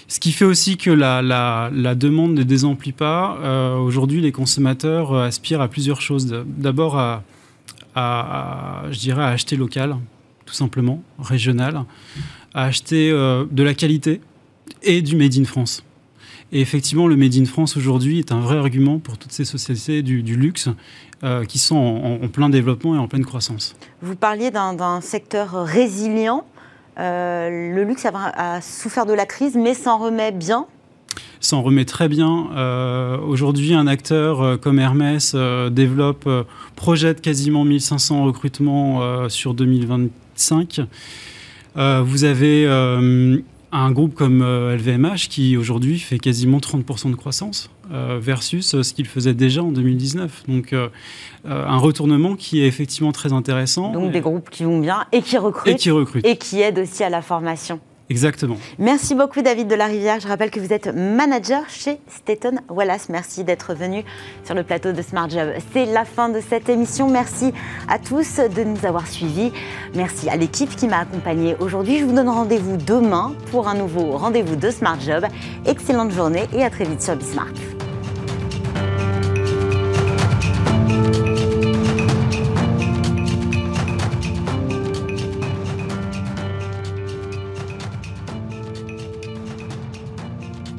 Ce qui fait aussi que la, la- demande ne désemplit pas. Aujourd'hui, les consommateurs aspirent à plusieurs choses. D'abord, à, à- je dirais, à acheter local, tout simplement, régional, à acheter de la qualité et du Made in France. Et effectivement, le Made in France aujourd'hui est un vrai argument pour toutes ces sociétés du, du luxe euh, qui sont en- plein développement et en pleine croissance.
Vous parliez d'un secteur résilient. Euh, le luxe a, a souffert de la crise, mais s'en remet bien.
s'en remet très bien. Euh, Aujourd'hui, un acteur euh, comme Hermès euh, développe, projette quasiment 1500 recrutements sur 2025. Euh, vous avez un groupe comme euh, LVMH qui aujourd'hui fait quasiment 30% de croissance euh, versus euh, ce qu'il faisait déjà en 2019. Donc euh, euh, un retournement qui est effectivement très intéressant
Donc des groupes qui vont bien et qui recrutent
et qui recrute.
et qui aident aussi à la formation.
Exactement.
Merci beaucoup David de la Rivière. Je rappelle que vous êtes manager chez Staten Wallace. Merci d'être venu sur le plateau de Smart Job. C'est la fin de cette émission. Merci à tous de nous avoir suivis. Merci à l'équipe qui m'a accompagné aujourd'hui. Je vous donne rendez-vous demain pour un nouveau rendez-vous de Smart Job. Excellente journée et à très vite sur Bismart.